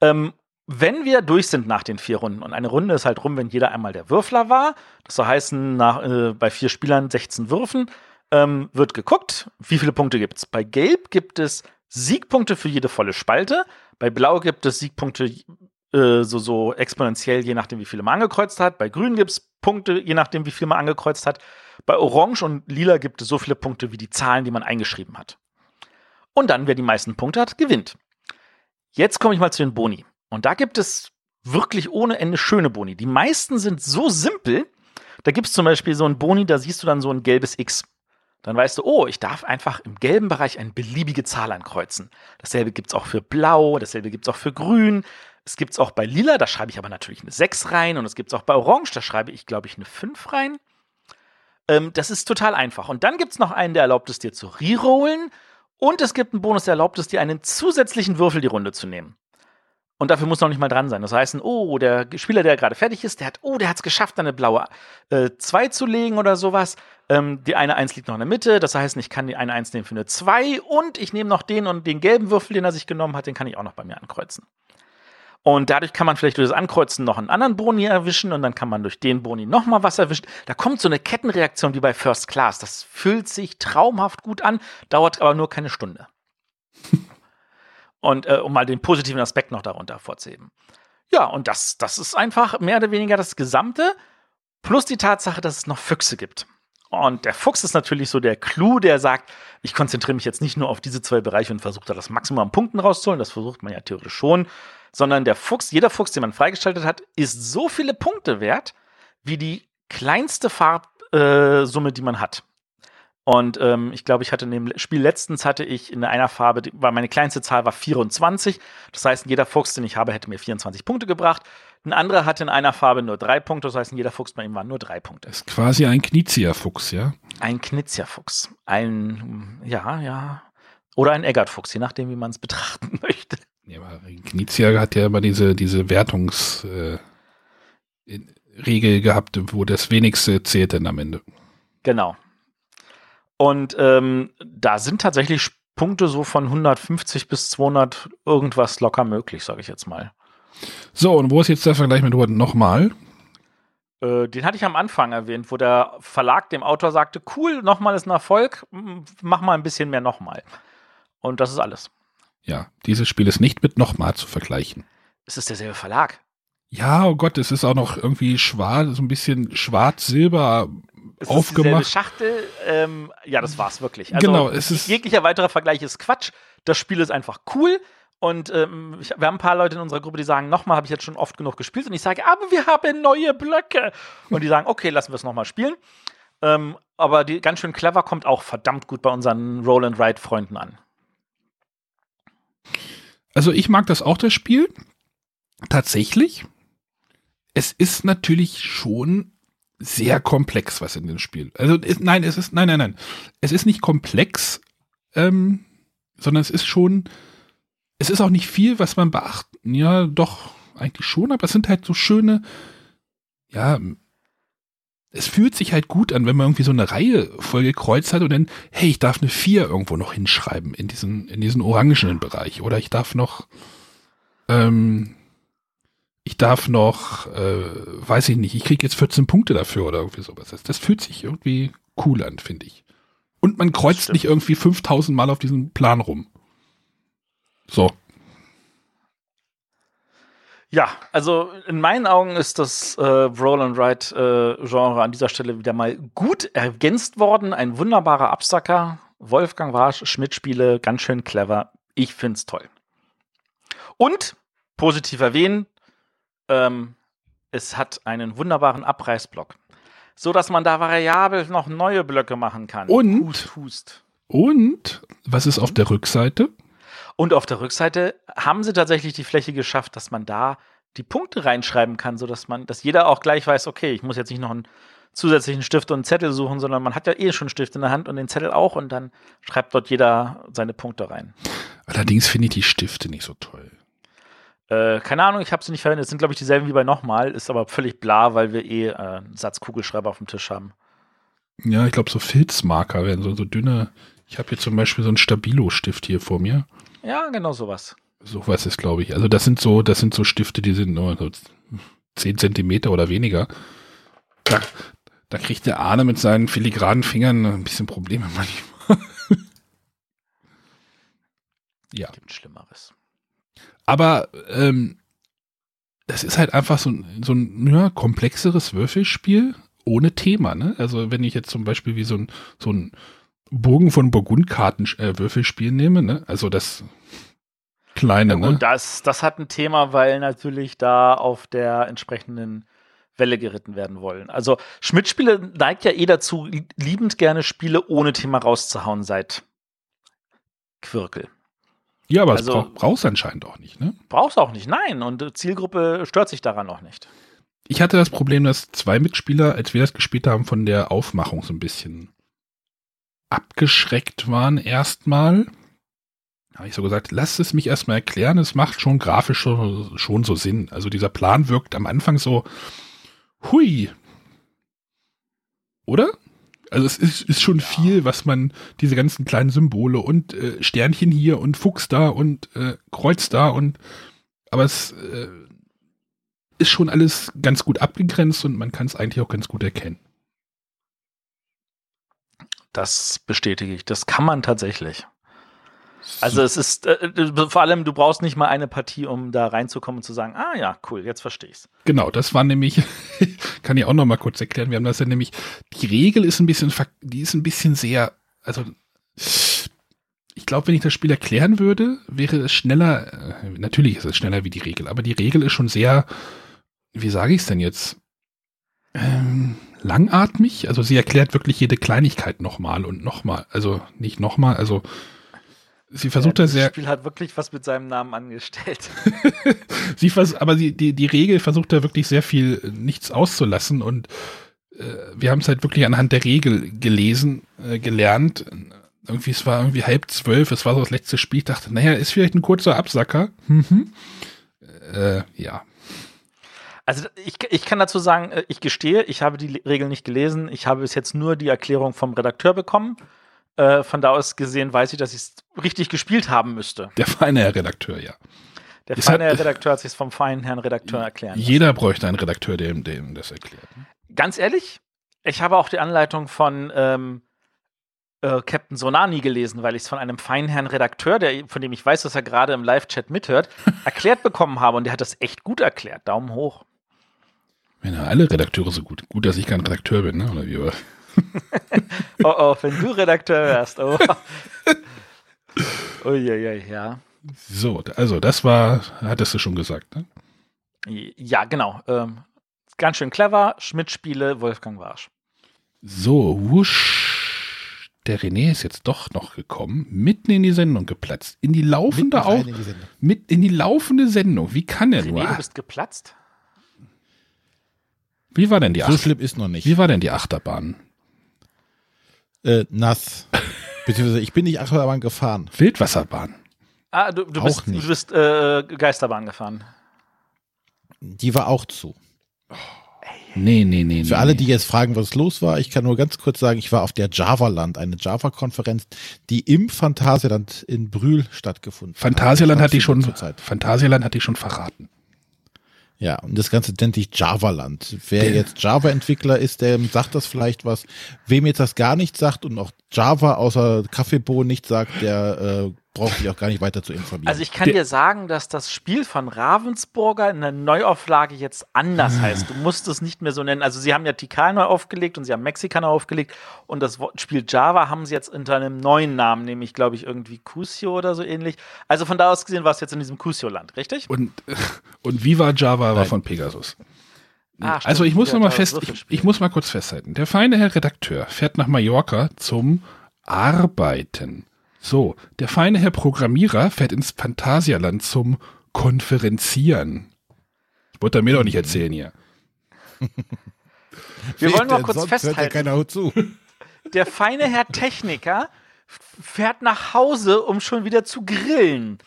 Ähm, wenn wir durch sind nach den vier Runden, und eine Runde ist halt rum, wenn jeder einmal der Würfler war, das soll heißen, nach, äh, bei vier Spielern 16 Würfen, ähm, wird geguckt, wie viele Punkte gibt es. Bei Gelb gibt es Siegpunkte für jede volle Spalte, bei Blau gibt es Siegpunkte äh, so, so exponentiell, je nachdem, wie viele man angekreuzt hat. Bei Grün gibt es Punkte, je nachdem, wie viel man angekreuzt hat. Bei Orange und Lila gibt es so viele Punkte wie die Zahlen, die man eingeschrieben hat. Und dann, wer die meisten Punkte hat, gewinnt. Jetzt komme ich mal zu den Boni. Und da gibt es wirklich ohne Ende schöne Boni. Die meisten sind so simpel. Da gibt es zum Beispiel so einen Boni, da siehst du dann so ein gelbes X. Dann weißt du, oh, ich darf einfach im gelben Bereich eine beliebige Zahl ankreuzen. Dasselbe gibt es auch für Blau, dasselbe gibt es auch für Grün. Es gibt es auch bei Lila, da schreibe ich aber natürlich eine 6 rein. Und es gibt es auch bei Orange, da schreibe ich, glaube ich, eine 5 rein. Ähm, das ist total einfach. Und dann gibt es noch einen, der erlaubt es dir zu rerollen. Und es gibt einen Bonus, der erlaubt es dir, einen zusätzlichen Würfel die Runde zu nehmen. Und dafür muss noch nicht mal dran sein. Das heißt, oh, der Spieler, der gerade fertig ist, der hat, oh, der hat es geschafft, eine blaue 2 äh, zu legen oder sowas. Ähm, die eine 1 liegt noch in der Mitte. Das heißt, ich kann die eine 1 nehmen für eine 2 und ich nehme noch den und den gelben Würfel, den er sich genommen hat, den kann ich auch noch bei mir ankreuzen. Und dadurch kann man vielleicht durch das Ankreuzen noch einen anderen Boni erwischen und dann kann man durch den Boni nochmal was erwischen. Da kommt so eine Kettenreaktion wie bei First Class. Das fühlt sich traumhaft gut an, dauert aber nur keine Stunde. Und äh, um mal den positiven Aspekt noch darunter vorzuheben. Ja, und das, das ist einfach mehr oder weniger das Gesamte, plus die Tatsache, dass es noch Füchse gibt. Und der Fuchs ist natürlich so der Clou, der sagt, ich konzentriere mich jetzt nicht nur auf diese zwei Bereiche und versuche da das Maximum an Punkten rauszuholen, das versucht man ja theoretisch schon, sondern der Fuchs, jeder Fuchs, den man freigeschaltet hat, ist so viele Punkte wert, wie die kleinste Farbsumme, äh, die man hat. Und ähm, ich glaube, ich hatte in dem Spiel letztens hatte ich in einer Farbe, war meine kleinste Zahl war 24. Das heißt, jeder Fuchs, den ich habe, hätte mir 24 Punkte gebracht. Ein anderer hatte in einer Farbe nur drei Punkte, das heißt, jeder Fuchs bei ihm waren nur drei Punkte. Das ist quasi ein Knizia-Fuchs, ja? Ein Knizia-Fuchs. Ein, ja, ja. Oder ein Eggert-Fuchs, je nachdem, wie man es betrachten möchte. Ja, aber Knizia hat ja immer diese, diese Wertungsregel äh, gehabt, wo das wenigste zählt dann am Ende. Genau. Und ähm, da sind tatsächlich Punkte so von 150 bis 200 irgendwas locker möglich, sage ich jetzt mal. So, und wo ist jetzt der Vergleich mit Word nochmal? Äh, den hatte ich am Anfang erwähnt, wo der Verlag dem Autor sagte, cool, nochmal ist ein Erfolg, mach mal ein bisschen mehr nochmal. Und das ist alles. Ja, dieses Spiel ist nicht mit nochmal zu vergleichen. Es ist derselbe Verlag. Ja, oh Gott, es ist auch noch irgendwie schwarz, so ein bisschen schwarz-silber es aufgemacht. Ist Schachtel, ähm, ja, das war's wirklich. Also, genau, es ist jeglicher weiterer Vergleich ist Quatsch. Das Spiel ist einfach cool. Und ähm, ich, wir haben ein paar Leute in unserer Gruppe, die sagen, nochmal habe ich jetzt schon oft genug gespielt. Und ich sage, aber wir haben neue Blöcke. Und die sagen, okay, lassen wir es nochmal spielen. Ähm, aber die ganz schön clever kommt auch verdammt gut bei unseren Roll and Ride Freunden an. Also ich mag das auch, das Spiel. Tatsächlich. Es ist natürlich schon sehr komplex, was in dem Spiel. Also es, nein, es ist nein, nein, nein. Es ist nicht komplex, ähm, sondern es ist schon. Es ist auch nicht viel, was man beachten. Ja, doch eigentlich schon, aber es sind halt so schöne. Ja, es fühlt sich halt gut an, wenn man irgendwie so eine Reihe voll gekreuzt hat und dann, hey, ich darf eine 4 irgendwo noch hinschreiben in diesen, in diesen orangenen Bereich. Oder ich darf noch, ähm, ich darf noch, äh, weiß ich nicht, ich kriege jetzt 14 Punkte dafür oder irgendwie sowas. Das, das fühlt sich irgendwie cool an, finde ich. Und man kreuzt nicht irgendwie 5000 Mal auf diesem Plan rum. So. Ja, also in meinen Augen ist das äh, Roll and Ride äh, Genre an dieser Stelle wieder mal gut ergänzt worden. Ein wunderbarer Absacker. Wolfgang Warsch, Schmidt-Spiele, ganz schön clever. Ich find's toll. Und positiv erwähnen, ähm, es hat einen wunderbaren Abreißblock, so dass man da variabel noch neue Blöcke machen kann. Und hust, hust. Und was ist auf der Rückseite? Und auf der Rückseite haben sie tatsächlich die Fläche geschafft, dass man da die Punkte reinschreiben kann, sodass man, dass jeder auch gleich weiß, okay, ich muss jetzt nicht noch einen zusätzlichen Stift und einen Zettel suchen, sondern man hat ja eh schon einen Stift in der Hand und den Zettel auch und dann schreibt dort jeder seine Punkte rein. Allerdings finde ich die Stifte nicht so toll. Äh, keine Ahnung, ich habe sie nicht verwendet. Es sind, glaube ich, dieselben wie bei nochmal, ist aber völlig bla, weil wir eh äh, einen Satz Kugelschreiber auf dem Tisch haben. Ja, ich glaube, so Filzmarker werden so, so dünne. Ich habe hier zum Beispiel so einen Stabilo-Stift hier vor mir. Ja, genau sowas. Sowas ist, glaube ich. Also das sind so, das sind so Stifte, die sind nur so 10 Zentimeter oder weniger. Da, da kriegt der Arne mit seinen filigranen Fingern ein bisschen Probleme manchmal. ja. Gibt Schlimmeres. Aber ähm, es ist halt einfach so, so ein ja, komplexeres Würfelspiel ohne Thema. Ne? Also wenn ich jetzt zum Beispiel wie so ein, so ein Bogen von Burgundkarten äh, Würfelspiel nehme, ne? also das kleine. Ja, ne? das, das hat ein Thema, weil natürlich da auf der entsprechenden Welle geritten werden wollen. Also Schmidt-Spiele neigt ja eh dazu, liebend gerne Spiele ohne Thema rauszuhauen seit Quirkel. Ja, aber also, es brauchst anscheinend auch nicht, ne? Brauchst auch nicht, nein. Und Zielgruppe stört sich daran auch nicht. Ich hatte das Problem, dass zwei Mitspieler, als wir das gespielt haben, von der Aufmachung so ein bisschen abgeschreckt waren erstmal. Habe ich so gesagt, lasst es mich erstmal erklären, es macht schon grafisch schon, schon so Sinn. Also dieser Plan wirkt am Anfang so, hui. Oder? Also es ist, ist schon ja. viel, was man, diese ganzen kleinen Symbole und äh, Sternchen hier und Fuchs da und äh, Kreuz da und aber es äh, ist schon alles ganz gut abgegrenzt und man kann es eigentlich auch ganz gut erkennen. Das bestätige ich. Das kann man tatsächlich. Also es ist äh, äh, vor allem, du brauchst nicht mal eine Partie, um da reinzukommen und zu sagen, ah ja, cool, jetzt verstehe ich's. Genau, das war nämlich, kann ich auch noch mal kurz erklären. Wir haben das ja nämlich, die Regel ist ein bisschen, die ist ein bisschen sehr, also ich glaube, wenn ich das Spiel erklären würde, wäre es schneller, äh, natürlich ist es schneller wie die Regel, aber die Regel ist schon sehr, wie sage ich es denn jetzt? Ähm, langatmig. Also sie erklärt wirklich jede Kleinigkeit nochmal und nochmal. Also nicht nochmal, also sie versucht ja, da sehr. Das Spiel hat wirklich was mit seinem Namen angestellt. sie vers aber sie, die, die Regel versucht da wirklich sehr viel äh, nichts auszulassen und äh, wir haben es halt wirklich anhand der Regel gelesen, äh, gelernt. Irgendwie, es war irgendwie halb zwölf, es war so das letzte Spiel. Ich dachte, naja, ist vielleicht ein kurzer Absacker. Mhm. Äh, ja. Also ich, ich kann dazu sagen, äh, ich gestehe, ich habe die Regel nicht gelesen. Ich habe bis jetzt nur die Erklärung vom Redakteur bekommen. Äh, von da aus gesehen weiß ich, dass ich es richtig gespielt haben müsste. Der feine Herr Redakteur, ja. Der es feine Herr Redakteur hat sich vom feinen Herrn Redakteur erklären. Jeder lassen. bräuchte einen Redakteur, der ihm, das erklärt. Ganz ehrlich, ich habe auch die Anleitung von ähm, äh, Captain Sonani gelesen, weil ich es von einem feinen Herrn Redakteur, der, von dem ich weiß, dass er gerade im Live-Chat mithört, erklärt bekommen habe. Und der hat das echt gut erklärt. Daumen hoch. Wenn alle Redakteure so gut. Gut, dass ich kein Redakteur bin, ne? Oder wie? oh oh, wenn du Redakteur wärst. Oh. Uiuiui, ja. So, also das war, hattest du schon gesagt, ne? Ja, genau. Ähm, ganz schön clever. Schmidt-Spiele, Wolfgang Warsch. So, wusch. Der René ist jetzt doch noch gekommen, mitten in die Sendung geplatzt. In die laufende auch. Mit in die laufende Sendung. Wie kann er René, nur? du bist geplatzt? Wie war denn die Achterbahn? So schlimm ist noch nicht. Wie war denn die Achterbahn? Äh, nass. Beziehungsweise ich bin nicht Achterbahn gefahren. Wildwasserbahn. Ah, du, du bist, du bist äh, Geisterbahn gefahren. Die war auch zu. Nee, nee, nee. Für nee, alle, die jetzt fragen, was los war, ich kann nur ganz kurz sagen, ich war auf der Java-Land, eine Java-Konferenz, die im Phantasialand in Brühl stattgefunden hat. Phantasialand hat die schon, Phantasialand hat die schon verraten. Ja, und das Ganze nennt sich Java-Land. Wer jetzt Java-Entwickler ist, der sagt das vielleicht was. Wem jetzt das gar nicht sagt und auch Java außer Kaffeebohnen nicht sagt, der äh, braucht sich auch gar nicht weiter zu informieren. Also ich kann dir sagen, dass das Spiel von Ravensburger in der Neuauflage jetzt anders ah. heißt. Du musst es nicht mehr so nennen. Also sie haben ja Tikal neu aufgelegt und sie haben Mexika neu aufgelegt und das Spiel Java haben sie jetzt unter einem neuen Namen, nämlich glaube ich irgendwie Cusio oder so ähnlich. Also von da aus gesehen war es jetzt in diesem Cusio-Land, richtig? Und, und Viva Java Nein. war von Pegasus. Ah, also ich muss noch mal fest, ich, ich muss mal kurz festhalten. Der feine Herr Redakteur fährt nach Mallorca zum Arbeiten. So, der feine Herr Programmierer fährt ins Phantasialand zum Konferenzieren. Wollt ihr mir doch nicht erzählen hier. Wir wollen mal kurz festhalten. keiner zu. Der feine Herr Techniker fährt nach Hause, um schon wieder zu grillen.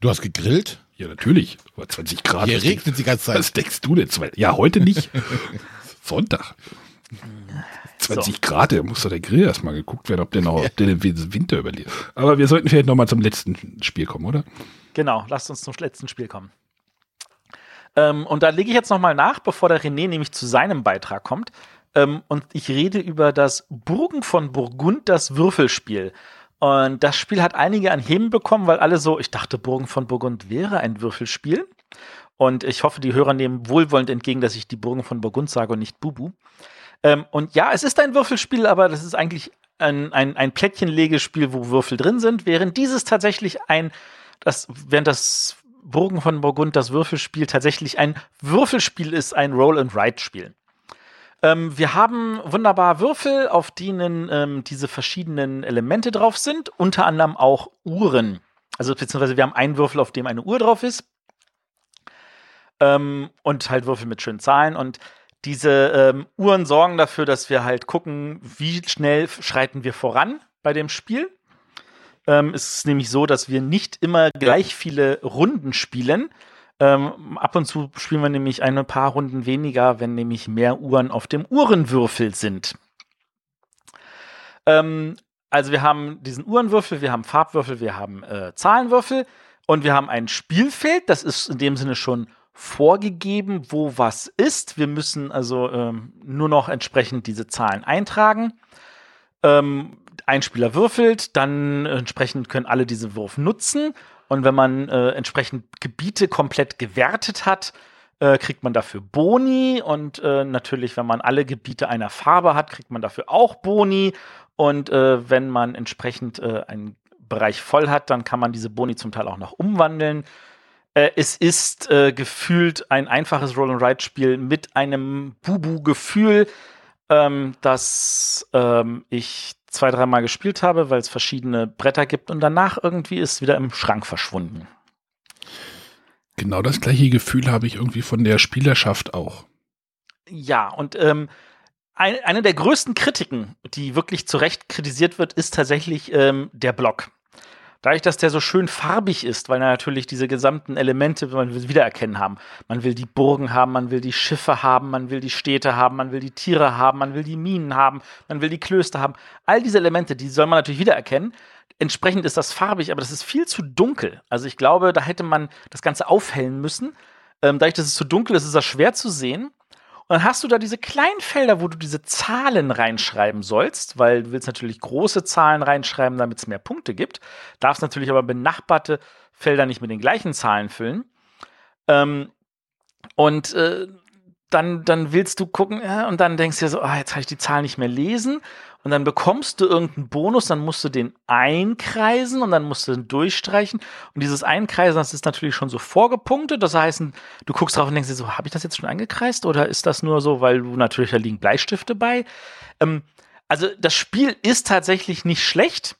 Du hast gegrillt? Ja, natürlich. War 20 Grad. Hier regnet die ganze Zeit. Was denkst du denn? Ja, heute nicht. Sonntag. 20 Grad, da muss doch der Grill erstmal geguckt werden, ob der noch ob der den Winter überlebt. Aber wir sollten vielleicht nochmal zum letzten Spiel kommen, oder? Genau, lasst uns zum letzten Spiel kommen. Ähm, und da lege ich jetzt nochmal nach, bevor der René nämlich zu seinem Beitrag kommt. Ähm, und ich rede über das Burgen von Burgund, das Würfelspiel. Und das Spiel hat einige an Heben bekommen, weil alle so, ich dachte, Burgen von Burgund wäre ein Würfelspiel. Und ich hoffe, die Hörer nehmen wohlwollend entgegen, dass ich die Burgen von Burgund sage und nicht Bubu. Ähm, und ja, es ist ein Würfelspiel, aber das ist eigentlich ein, ein, ein Plättchenlegespiel, wo Würfel drin sind, während dieses tatsächlich ein, das, während das Burgen von Burgund, das Würfelspiel, tatsächlich ein Würfelspiel ist, ein Roll-and-Write-Spiel. Ähm, wir haben wunderbar Würfel, auf denen ähm, diese verschiedenen Elemente drauf sind, unter anderem auch Uhren. Also beziehungsweise wir haben einen Würfel, auf dem eine Uhr drauf ist. Ähm, und halt Würfel mit schönen Zahlen. Und diese ähm, Uhren sorgen dafür, dass wir halt gucken, wie schnell schreiten wir voran bei dem Spiel. Ähm, es ist nämlich so, dass wir nicht immer gleich viele Runden spielen. Ähm, ab und zu spielen wir nämlich ein paar Runden weniger, wenn nämlich mehr Uhren auf dem Uhrenwürfel sind. Ähm, also wir haben diesen Uhrenwürfel, wir haben Farbwürfel, wir haben äh, Zahlenwürfel und wir haben ein Spielfeld. Das ist in dem Sinne schon vorgegeben, wo was ist. Wir müssen also ähm, nur noch entsprechend diese Zahlen eintragen. Ähm, ein Spieler würfelt, dann entsprechend können alle diese Wurf nutzen. Und wenn man äh, entsprechend Gebiete komplett gewertet hat, äh, kriegt man dafür Boni. Und äh, natürlich, wenn man alle Gebiete einer Farbe hat, kriegt man dafür auch Boni. Und äh, wenn man entsprechend äh, einen Bereich voll hat, dann kann man diese Boni zum Teil auch noch umwandeln. Äh, es ist äh, gefühlt ein einfaches Roll-and-Ride-Spiel mit einem Bubu-Gefühl, ähm, das ähm, ich zwei, dreimal gespielt habe, weil es verschiedene Bretter gibt und danach irgendwie ist wieder im Schrank verschwunden. Genau das gleiche Gefühl habe ich irgendwie von der Spielerschaft auch. Ja, und ähm, ein, eine der größten Kritiken, die wirklich zu Recht kritisiert wird, ist tatsächlich ähm, der Block. Dadurch, dass der so schön farbig ist, weil natürlich diese gesamten Elemente man will wiedererkennen haben. Man will die Burgen haben, man will die Schiffe haben, man will die Städte haben, man will die Tiere haben, man will die Minen haben, man will die Klöster haben. All diese Elemente, die soll man natürlich wiedererkennen. Entsprechend ist das farbig, aber das ist viel zu dunkel. Also ich glaube, da hätte man das Ganze aufhellen müssen. Ähm, dadurch, dass es zu dunkel ist, ist das schwer zu sehen. Und dann hast du da diese kleinen Felder, wo du diese Zahlen reinschreiben sollst, weil du willst natürlich große Zahlen reinschreiben, damit es mehr Punkte gibt. Darfst natürlich aber benachbarte Felder nicht mit den gleichen Zahlen füllen. Ähm, und äh, dann, dann willst du gucken äh, und dann denkst du dir so, ah, jetzt kann ich die Zahl nicht mehr lesen. Und dann bekommst du irgendeinen Bonus, dann musst du den einkreisen und dann musst du den durchstreichen. Und dieses Einkreisen, das ist natürlich schon so vorgepunktet. Das heißt, du guckst drauf und denkst dir so, habe ich das jetzt schon eingekreist oder ist das nur so, weil du natürlich, da liegen Bleistifte bei? Ähm, also das Spiel ist tatsächlich nicht schlecht,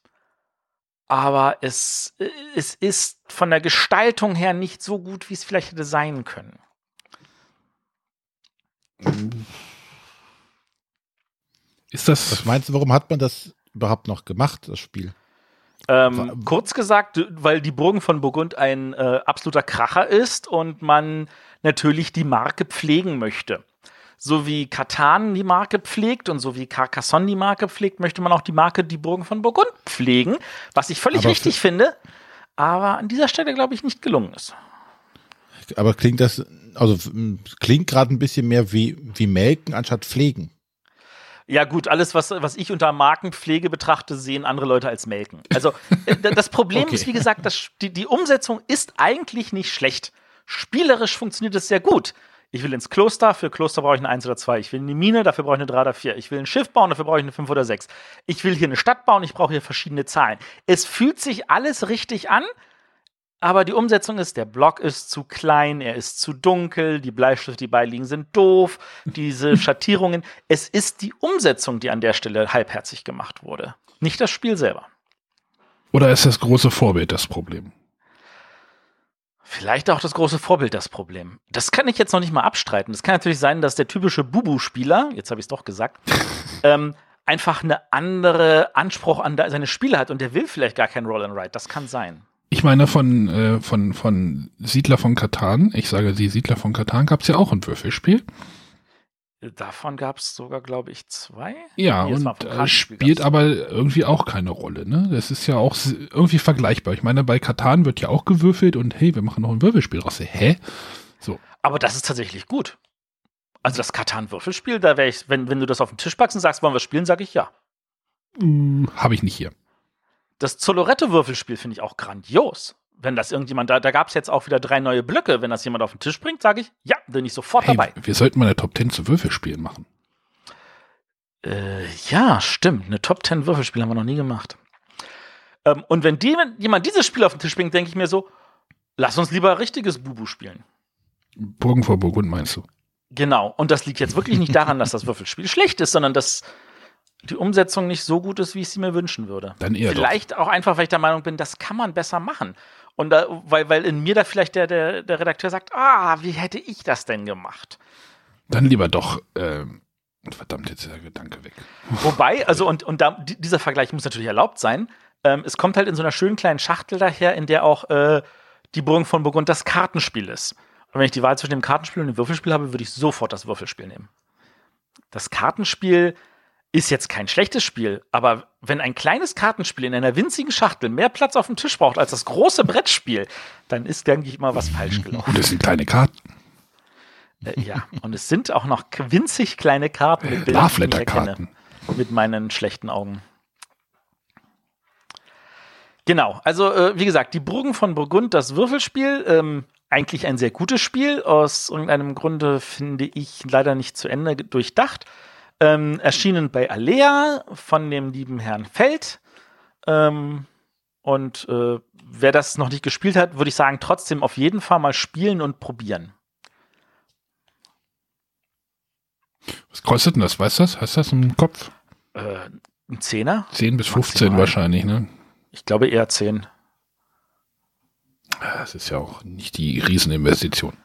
aber es, äh, es ist von der Gestaltung her nicht so gut, wie es vielleicht hätte sein können. Ist das. Was meinst du, warum hat man das überhaupt noch gemacht, das Spiel? Ähm, kurz gesagt, weil die Burgen von Burgund ein äh, absoluter Kracher ist und man natürlich die Marke pflegen möchte. So wie Katan die Marke pflegt und so wie Carcassonne die Marke pflegt, möchte man auch die Marke die Burgen von Burgund pflegen, was ich völlig Aber richtig finde, aber an dieser Stelle, glaube ich, nicht gelungen ist. Aber klingt das, also m, klingt gerade ein bisschen mehr wie, wie melken anstatt pflegen. Ja, gut, alles, was, was ich unter Markenpflege betrachte, sehen andere Leute als Melken. Also, äh, das Problem Okay. ist, wie gesagt, dass die, die Umsetzung ist eigentlich nicht schlecht. Spielerisch funktioniert es sehr gut. Ich will ins Kloster, für Kloster brauche ich eine 1 oder 2. Ich will in die Mine, dafür brauche ich eine 3 oder 4. Ich will ein Schiff bauen, dafür brauche ich eine 5 oder 6. Ich will hier eine Stadt bauen, ich brauche hier verschiedene Zahlen. Es fühlt sich alles richtig an, aber die Umsetzung ist, der Block ist zu klein, er ist zu dunkel, die Bleistifte, die beiliegen, sind doof, diese Schattierungen. Es ist die Umsetzung, die an der Stelle halbherzig gemacht wurde. Nicht das Spiel selber. Oder ist das große Vorbild das Problem? Vielleicht auch das große Vorbild das Problem. Das kann ich jetzt noch nicht mal abstreiten. Das kann natürlich sein, dass der typische Bubu-Spieler, jetzt habe ich es doch gesagt, ähm, einfach eine andere Anspruch an seine Spiele hat und der will vielleicht gar kein Roll and Ride. Das kann sein. Ich meine, von, äh, von, von Siedler von Katan, ich sage die Siedler von Katan, gab es ja auch ein Würfelspiel. Davon gab es sogar, glaube ich, zwei. Ja, Nee, und äh, spielt aber irgendwie auch keine Rolle. Ne? Das ist ja auch irgendwie vergleichbar. Ich meine, bei Katan wird ja auch gewürfelt und hey, wir machen noch ein Würfelspiel raus. Hä? Aber das ist tatsächlich gut. Also das Katan-Würfelspiel, da wäre ich, wenn, wenn du das auf den Tisch packst und sagst, wollen wir spielen, sage ich ja. Äh, Habe ich nicht hier. Das Zolorette-Würfelspiel finde ich auch grandios. Wenn das irgendjemand, da, da gab es jetzt auch wieder drei neue Blöcke. Wenn das jemand auf den Tisch bringt, sage ich, ja, bin ich sofort Hey, dabei. wir sollten mal eine Top 10 zu Würfelspielen machen. Äh, ja, stimmt. Eine Top 10 Würfelspiel haben wir noch nie gemacht. Ähm, und wenn die, wenn jemand dieses Spiel auf den Tisch bringt, denke ich mir so, lass uns lieber richtiges Bubu spielen. Burgen vor Burgund meinst du? Genau. Und das liegt jetzt wirklich nicht daran, dass das Würfelspiel schlecht ist, sondern dass die Umsetzung nicht so gut ist, wie ich sie mir wünschen würde. Dann eher doch. Vielleicht auch einfach, weil ich der Meinung bin, das kann man besser machen. Und da, weil, weil in mir da vielleicht der, der, der Redakteur sagt, ah, wie hätte ich das denn gemacht? Dann lieber doch, ähm, verdammt, jetzt ist der Gedanke weg. Wobei, also und, und da, di- dieser Vergleich muss natürlich erlaubt sein. Ähm, es kommt halt in so einer schönen kleinen Schachtel daher, in der auch äh, die Burgen von Burgund das Kartenspiel ist. Und wenn ich die Wahl zwischen dem Kartenspiel und dem Würfelspiel habe, würde ich sofort das Würfelspiel nehmen. Das Kartenspiel ist jetzt kein schlechtes Spiel, aber wenn ein kleines Kartenspiel in einer winzigen Schachtel mehr Platz auf dem Tisch braucht als das große Brettspiel, dann ist, denke ich mal, was falsch gelaufen. Und es sind kleine Karten. Äh, ja, und es sind auch noch winzig kleine Karten mit Bildern, die ich erkenne mit meinen schlechten Augen. Genau, also äh, wie gesagt, die Burgen von Burgund, das Würfelspiel, ähm, eigentlich ein sehr gutes Spiel. Aus irgendeinem Grunde finde ich leider nicht zu Ende durchdacht. Ähm, erschienen bei Alea von dem lieben Herrn Feld. Ähm, und äh, wer das noch nicht gespielt hat, würde ich sagen, trotzdem auf jeden Fall mal spielen und probieren. Was kostet denn das? Weißt du das? Hast du das im Kopf? Äh, ein Zehner? 10 bis 15 Maximal. wahrscheinlich, ne? Ich glaube eher zehn. Das ist ja auch nicht die Rieseninvestition.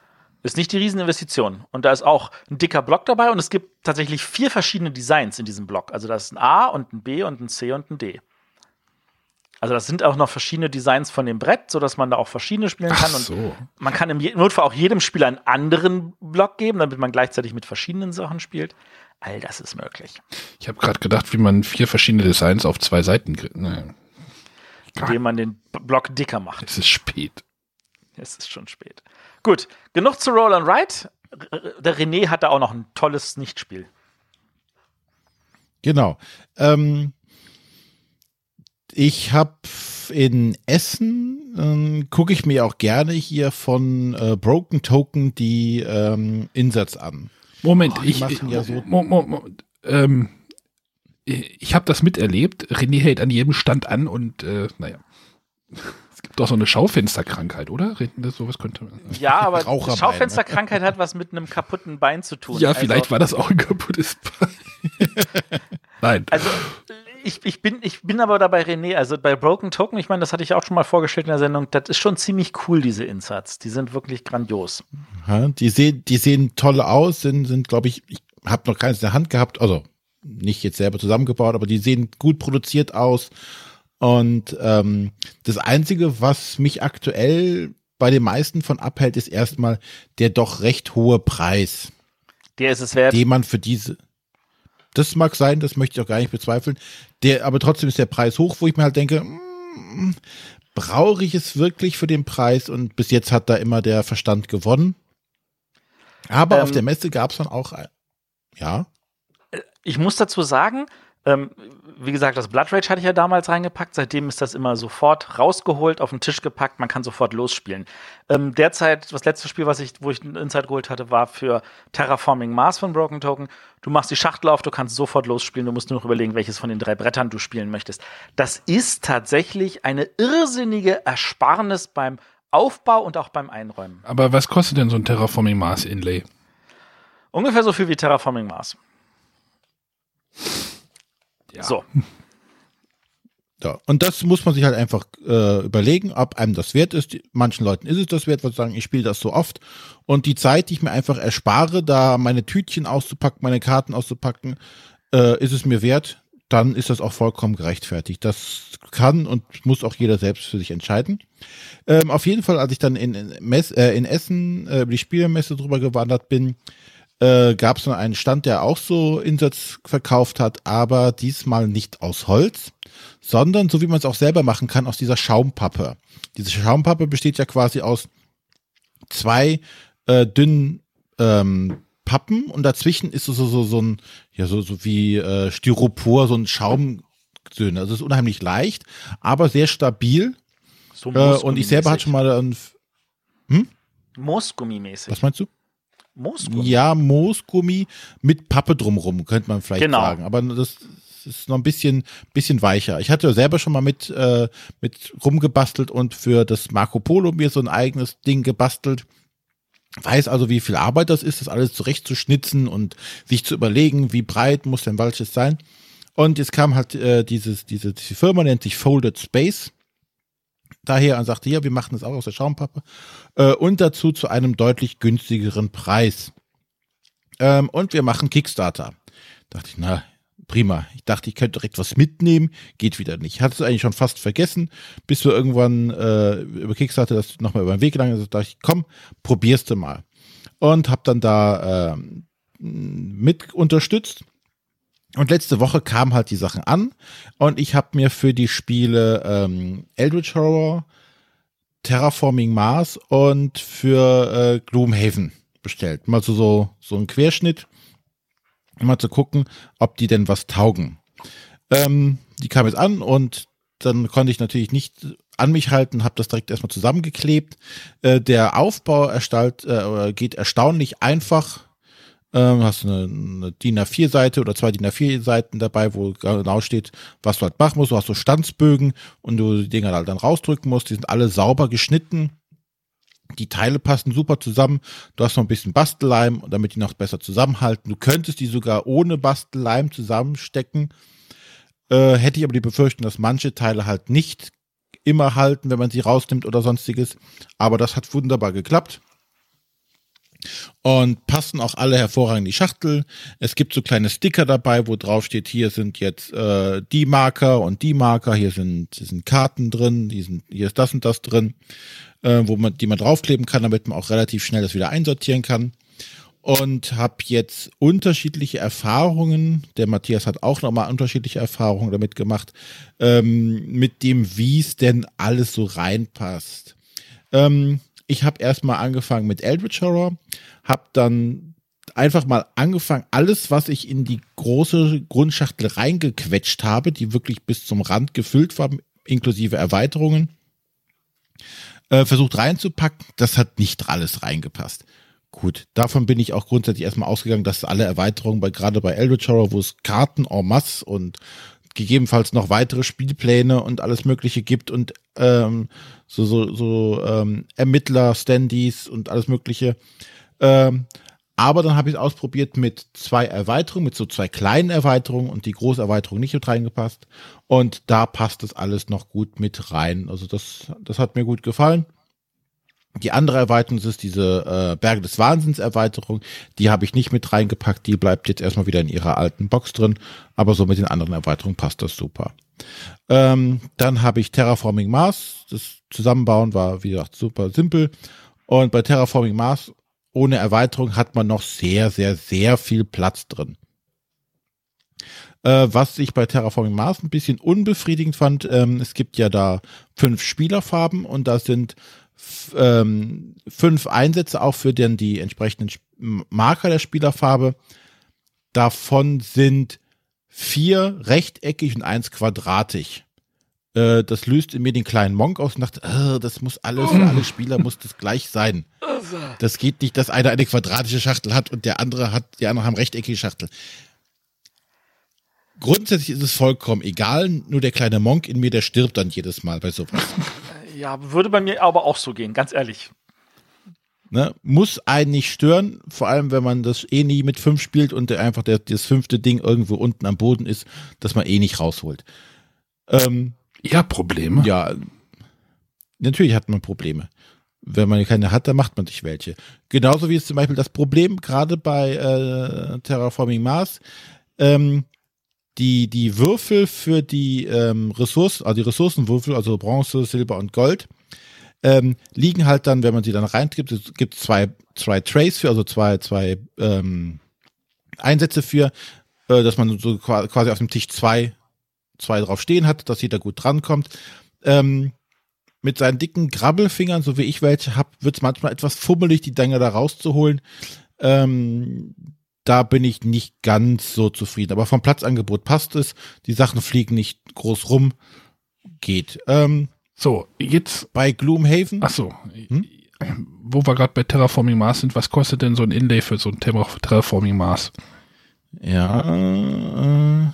Ist nicht die Rieseninvestition. Und da ist auch ein dicker Block dabei und es gibt tatsächlich vier verschiedene Designs in diesem Block. Also da ist ein A und ein B und ein C und ein D. Also das sind auch noch verschiedene Designs von dem Brett, sodass man da auch verschiedene spielen Ach kann. Und so. man kann im Notfall auch jedem Spieler einen anderen Block geben, damit man gleichzeitig mit verschiedenen Sachen spielt. All das ist möglich. Ich habe gerade gedacht, wie man vier verschiedene Designs auf zwei Seiten kriegt. Ne, Indem man den Block dicker macht. es ist spät. Es ist schon spät. Gut, genug zu Roll and Ride. R- Der René hat da auch noch ein tolles Nichtspiel. Genau. Ähm, ich habe in Essen, ähm, gucke ich mir auch gerne hier von äh, Broken Token die ähm, Insatz an. Moment, Oh, ich, machen ja so- Mo, Mo, Mo, ähm, ich habe das miterlebt. René hält an jedem Stand an und äh, naja. Es gibt doch so eine Schaufensterkrankheit, oder? René, das- Sowas könnte man. Ja, aber die Raucherbein, Schaufensterkrankheit hat was mit einem kaputten Bein zu tun. Ja, Also- vielleicht war das auch ein kaputtes Bein. Nein. Also ich, ich, bin, ich bin aber dabei René, also bei Broken Token, ich meine, das hatte ich auch schon mal vorgestellt in der Sendung, das ist schon ziemlich cool, diese Insats. Die sind wirklich grandios. Ja, die, sehen, die sehen toll aus, sind, sind glaube ich, ich habe noch keins in der Hand gehabt, also nicht jetzt selber zusammengebaut, aber die sehen gut produziert aus. Und ähm, das Einzige, was mich aktuell bei den meisten von abhält, ist erstmal der doch recht hohe Preis, Der ist es wert. den man für diese. Das mag sein, das möchte ich auch gar nicht bezweifeln. Der, aber trotzdem ist der Preis hoch, wo ich mir halt denke, mm, brauche ich es wirklich für den Preis? Und bis jetzt hat da immer der Verstand gewonnen. Aber Ähm, auf der Messe gab es dann auch, ein- ja, Ich muss dazu sagen, ähm, wie gesagt, das Blood Rage hatte ich ja damals reingepackt. Seitdem ist das immer sofort rausgeholt, auf den Tisch gepackt. Man kann sofort losspielen. Ähm, derzeit, das letzte Spiel, was ich, wo ich einen Insight geholt hatte, war für Terraforming Mars von Broken Token. Du machst die Schachtel auf, du kannst sofort losspielen. Du musst nur noch überlegen, welches von den drei Brettern du spielen möchtest. Das ist tatsächlich eine irrsinnige Ersparnis beim Aufbau und auch beim Einräumen. Aber was kostet denn so ein Terraforming Mars Inlay? Ungefähr so viel wie Terraforming Mars. Ja. So. Ja, und das muss man sich halt einfach äh, überlegen, ob einem das wert ist. Manchen Leuten ist es das wert, weil sie sagen, ich spiele das so oft. Und die Zeit, die ich mir einfach erspare, da meine Tütchen auszupacken, meine Karten auszupacken, äh, ist es mir wert, dann ist das auch vollkommen gerechtfertigt. Das kann und muss auch jeder selbst für sich entscheiden. Ähm, auf jeden Fall, als ich dann in, in, Mess, äh, in Essen äh, über die Spielemesse drüber gewandert bin, äh, gab es noch einen Stand, der auch so Insatz verkauft hat, aber diesmal nicht aus Holz, sondern so wie man es auch selber machen kann, aus dieser Schaumpappe. Diese Schaumpappe besteht ja quasi aus zwei äh, dünnen ähm, Pappen und dazwischen ist so, so, so, so ein, ja, so, so wie äh, Styropor, so ein Schaumsöhne. Also es ist unheimlich leicht, aber sehr stabil. So äh, und ich selber hatte schon mal ein. Hm? Moosgummi-mäßig. Was meinst du? Moosgummi. Ja, Moosgummi mit Pappe drumrum, könnte man vielleicht genau. sagen. Aber das ist noch ein bisschen, bisschen weicher. Ich hatte selber schon mal mit, äh, mit rumgebastelt und für das Marco Polo mir so ein eigenes Ding gebastelt. Weiß also, wie viel Arbeit das ist, das alles zurechtzuschnitzen und sich zu überlegen, wie breit muss denn welches sein. Und jetzt kam halt äh, dieses, diese, diese Firma, nennt sich Folded Space daher und sagte, ja, wir machen das auch aus der Schaumpappe äh, und dazu zu einem deutlich günstigeren Preis. Ähm, und wir machen Kickstarter. Dachte ich, na, prima. Ich dachte, ich könnte direkt was mitnehmen. Geht wieder nicht. Hatte es eigentlich schon fast vergessen, bis wir irgendwann äh, über Kickstarter das nochmal über den Weg gelangt sind. dachte ich, komm, probierst du mal. Und habe dann da äh, mit unterstützt. Und letzte Woche kamen halt die Sachen an und ich habe mir für die Spiele ähm, Eldritch Horror, Terraforming Mars und für äh, Gloomhaven bestellt. Mal so, so, so ein Querschnitt mal zu gucken, ob die denn was taugen. Ähm, die kam jetzt an und dann konnte ich natürlich nicht an mich halten, habe das direkt erstmal zusammengeklebt. Äh, der Aufbau erstalt, äh, geht erstaunlich einfach. Ähm, hast eine, eine DIN A4-Seite oder zwei DIN A4-Seiten dabei, wo genau steht, was du halt machen musst. Du hast so Stanzbögen und du die Dinger halt dann rausdrücken musst. Die sind alle sauber geschnitten die Teile passen super zusammen. Du hast noch ein bisschen Bastelleim, damit die noch besser zusammenhalten. Du könntest die sogar ohne Bastelleim zusammenstecken. Äh, hätte ich aber die Befürchtung, dass manche Teile halt nicht immer halten, wenn man sie rausnimmt oder sonstiges. Aber das hat wunderbar geklappt. Und passen auch alle hervorragend in die Schachtel. Es gibt so kleine Sticker dabei, wo drauf steht, hier sind jetzt äh, die Marker und die Marker, hier sind, hier sind Karten drin, hier, sind, hier ist das und das drin äh, wo man, die man draufkleben kann, damit man auch relativ schnell das wieder einsortieren kann. Und habe jetzt unterschiedliche Erfahrungen. Der Matthias hat auch nochmal unterschiedliche Erfahrungen damit gemacht, ähm, mit dem, wie es denn alles so reinpasst. Ähm, ich habe erstmal angefangen mit Eldritch Horror, habe dann einfach mal angefangen, alles, was ich in die große Grundschachtel reingequetscht habe, die wirklich bis zum Rand gefüllt war, inklusive Erweiterungen, äh, versucht reinzupacken. Das hat nicht alles reingepasst. Gut, davon bin ich auch grundsätzlich erstmal ausgegangen, dass alle Erweiterungen, bei, gerade bei Eldritch Horror, wo es Karten en masse und gegebenenfalls noch weitere Spielpläne und alles Mögliche gibt und ähm, so, so, so ähm, Ermittler, Standys und alles Mögliche. Ähm, aber dann habe ich es ausprobiert mit zwei Erweiterungen, mit so zwei kleinen Erweiterungen und die große Erweiterung nicht mit reingepasst. Und da passt das alles noch gut mit rein. Also das, das hat mir gut gefallen. Die andere Erweiterung ist diese äh, Berge des Wahnsinns Erweiterung. Die habe ich nicht mit reingepackt. Die bleibt jetzt erstmal wieder in ihrer alten Box drin. Aber so mit den anderen Erweiterungen passt das super. Ähm, dann habe ich Terraforming Mars. Das Zusammenbauen war, wie gesagt, super simpel. Und bei Terraforming Mars ohne Erweiterung hat man noch sehr, sehr, sehr viel Platz drin. Äh, was ich bei Terraforming Mars ein bisschen unbefriedigend fand, ähm, es gibt ja da fünf Spielerfarben und da sind ähm, fünf Einsätze auch für den, die entsprechenden Marker der Spielerfarbe. Davon sind vier rechteckig und eins quadratisch. Äh, das löst in mir den kleinen Monk aus und dachte, äh, das muss alles für alle Spieler muss das gleich sein. Das geht nicht, dass einer eine quadratische Schachtel hat und der andere hat, die anderen haben rechteckige Schachtel. Grundsätzlich ist es vollkommen egal, nur der kleine Monk in mir, der stirbt dann jedes Mal bei sowas. Ja, würde bei mir aber auch so gehen, ganz ehrlich. Ne, muss einen nicht stören, vor allem wenn man das eh nie mit fünf spielt und der einfach der, das fünfte Ding irgendwo unten am Boden ist, das man eh nicht rausholt. Ähm, Ja, Probleme. Ja, natürlich hat man Probleme. Wenn man keine hat, dann macht man sich welche. Genauso wie es zum Beispiel das Problem gerade bei äh, Terraforming Mars, ähm, die, die Würfel für die ähm, Ressourcen, also die Ressourcenwürfel, also Bronze, Silber und Gold, ähm, liegen halt dann, wenn man sie dann reingibt, es gibt zwei, zwei Trays für, also zwei, zwei ähm, Einsätze für, äh, dass man so quasi auf dem Tisch zwei, zwei drauf stehen hat, dass jeder gut drankommt. Ähm, mit seinen dicken Grabbelfingern, so wie ich welche habe, wird es manchmal etwas fummelig, die Dinger da rauszuholen. Ähm, da bin ich nicht ganz so zufrieden. Aber vom Platzangebot passt es. Die Sachen fliegen nicht groß rum. Geht. Ähm, so, jetzt. Bei Gloomhaven. Ach so. Hm? Wo wir gerade bei Terraforming Mars sind, was kostet denn so ein Inlay für so ein Terraforming Mars? Ja. Äh,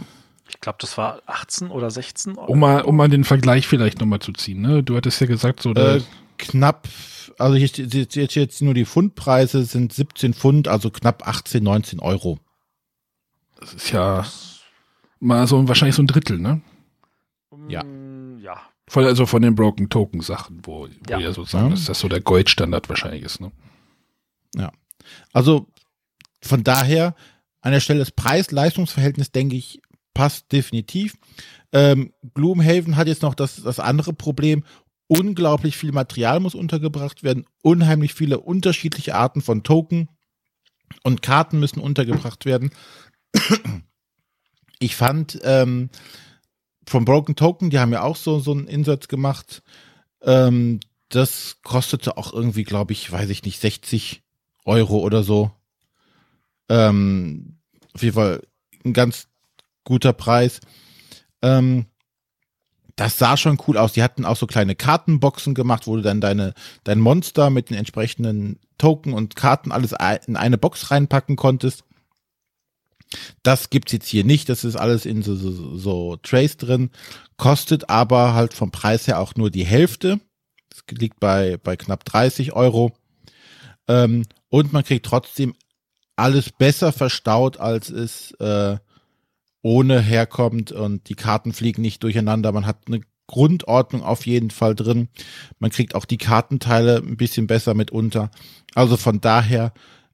ich glaube, das war 18 oder 16 Euro. Um mal, um mal den Vergleich vielleicht nochmal zu ziehen. Ne? Du hattest ja gesagt, so. Äh, knapp, also hier steht jetzt, jetzt nur die Pfundpreise sind 17 Pfund, also knapp 18, 19 Euro. Das ist ja mal so wahrscheinlich so ein Drittel, ne? Ja. Ja. Von, also von den Broken Token Sachen, wo, wo ja. ja sozusagen, ja. dass das so der Goldstandard wahrscheinlich ist, ne? Ja. Also von daher, an der Stelle das Preis-Leistungs-Verhältnis, denke ich, passt definitiv. Ähm, Gloomhaven hat jetzt noch das, das andere Problem. Unglaublich viel Material muss untergebracht werden. Unheimlich viele unterschiedliche Arten von Token und Karten müssen untergebracht werden. Ich fand ähm, vom Broken Token, die haben ja auch so, so einen Insatz gemacht. Ähm, das kostete auch irgendwie, glaube ich, weiß ich nicht, 60 Euro oder so. Ähm, auf jeden Fall ein ganz guter Preis. Ähm, das sah schon cool aus. Die hatten auch so kleine Kartenboxen gemacht, wo du dann deine, dein Monster mit den entsprechenden Token und Karten alles in eine Box reinpacken konntest. Das gibt's jetzt hier nicht. Das ist alles in so, so, so Trays drin. Kostet aber halt vom Preis her auch nur die Hälfte. Das liegt bei, bei knapp 30 Euro. Ähm, und man kriegt trotzdem alles besser verstaut, als es äh, ohne herkommt und die Karten fliegen nicht durcheinander. Man hat eine Grundordnung auf jeden Fall drin. Man kriegt auch die Kartenteile ein bisschen besser mit unter. Also von daher,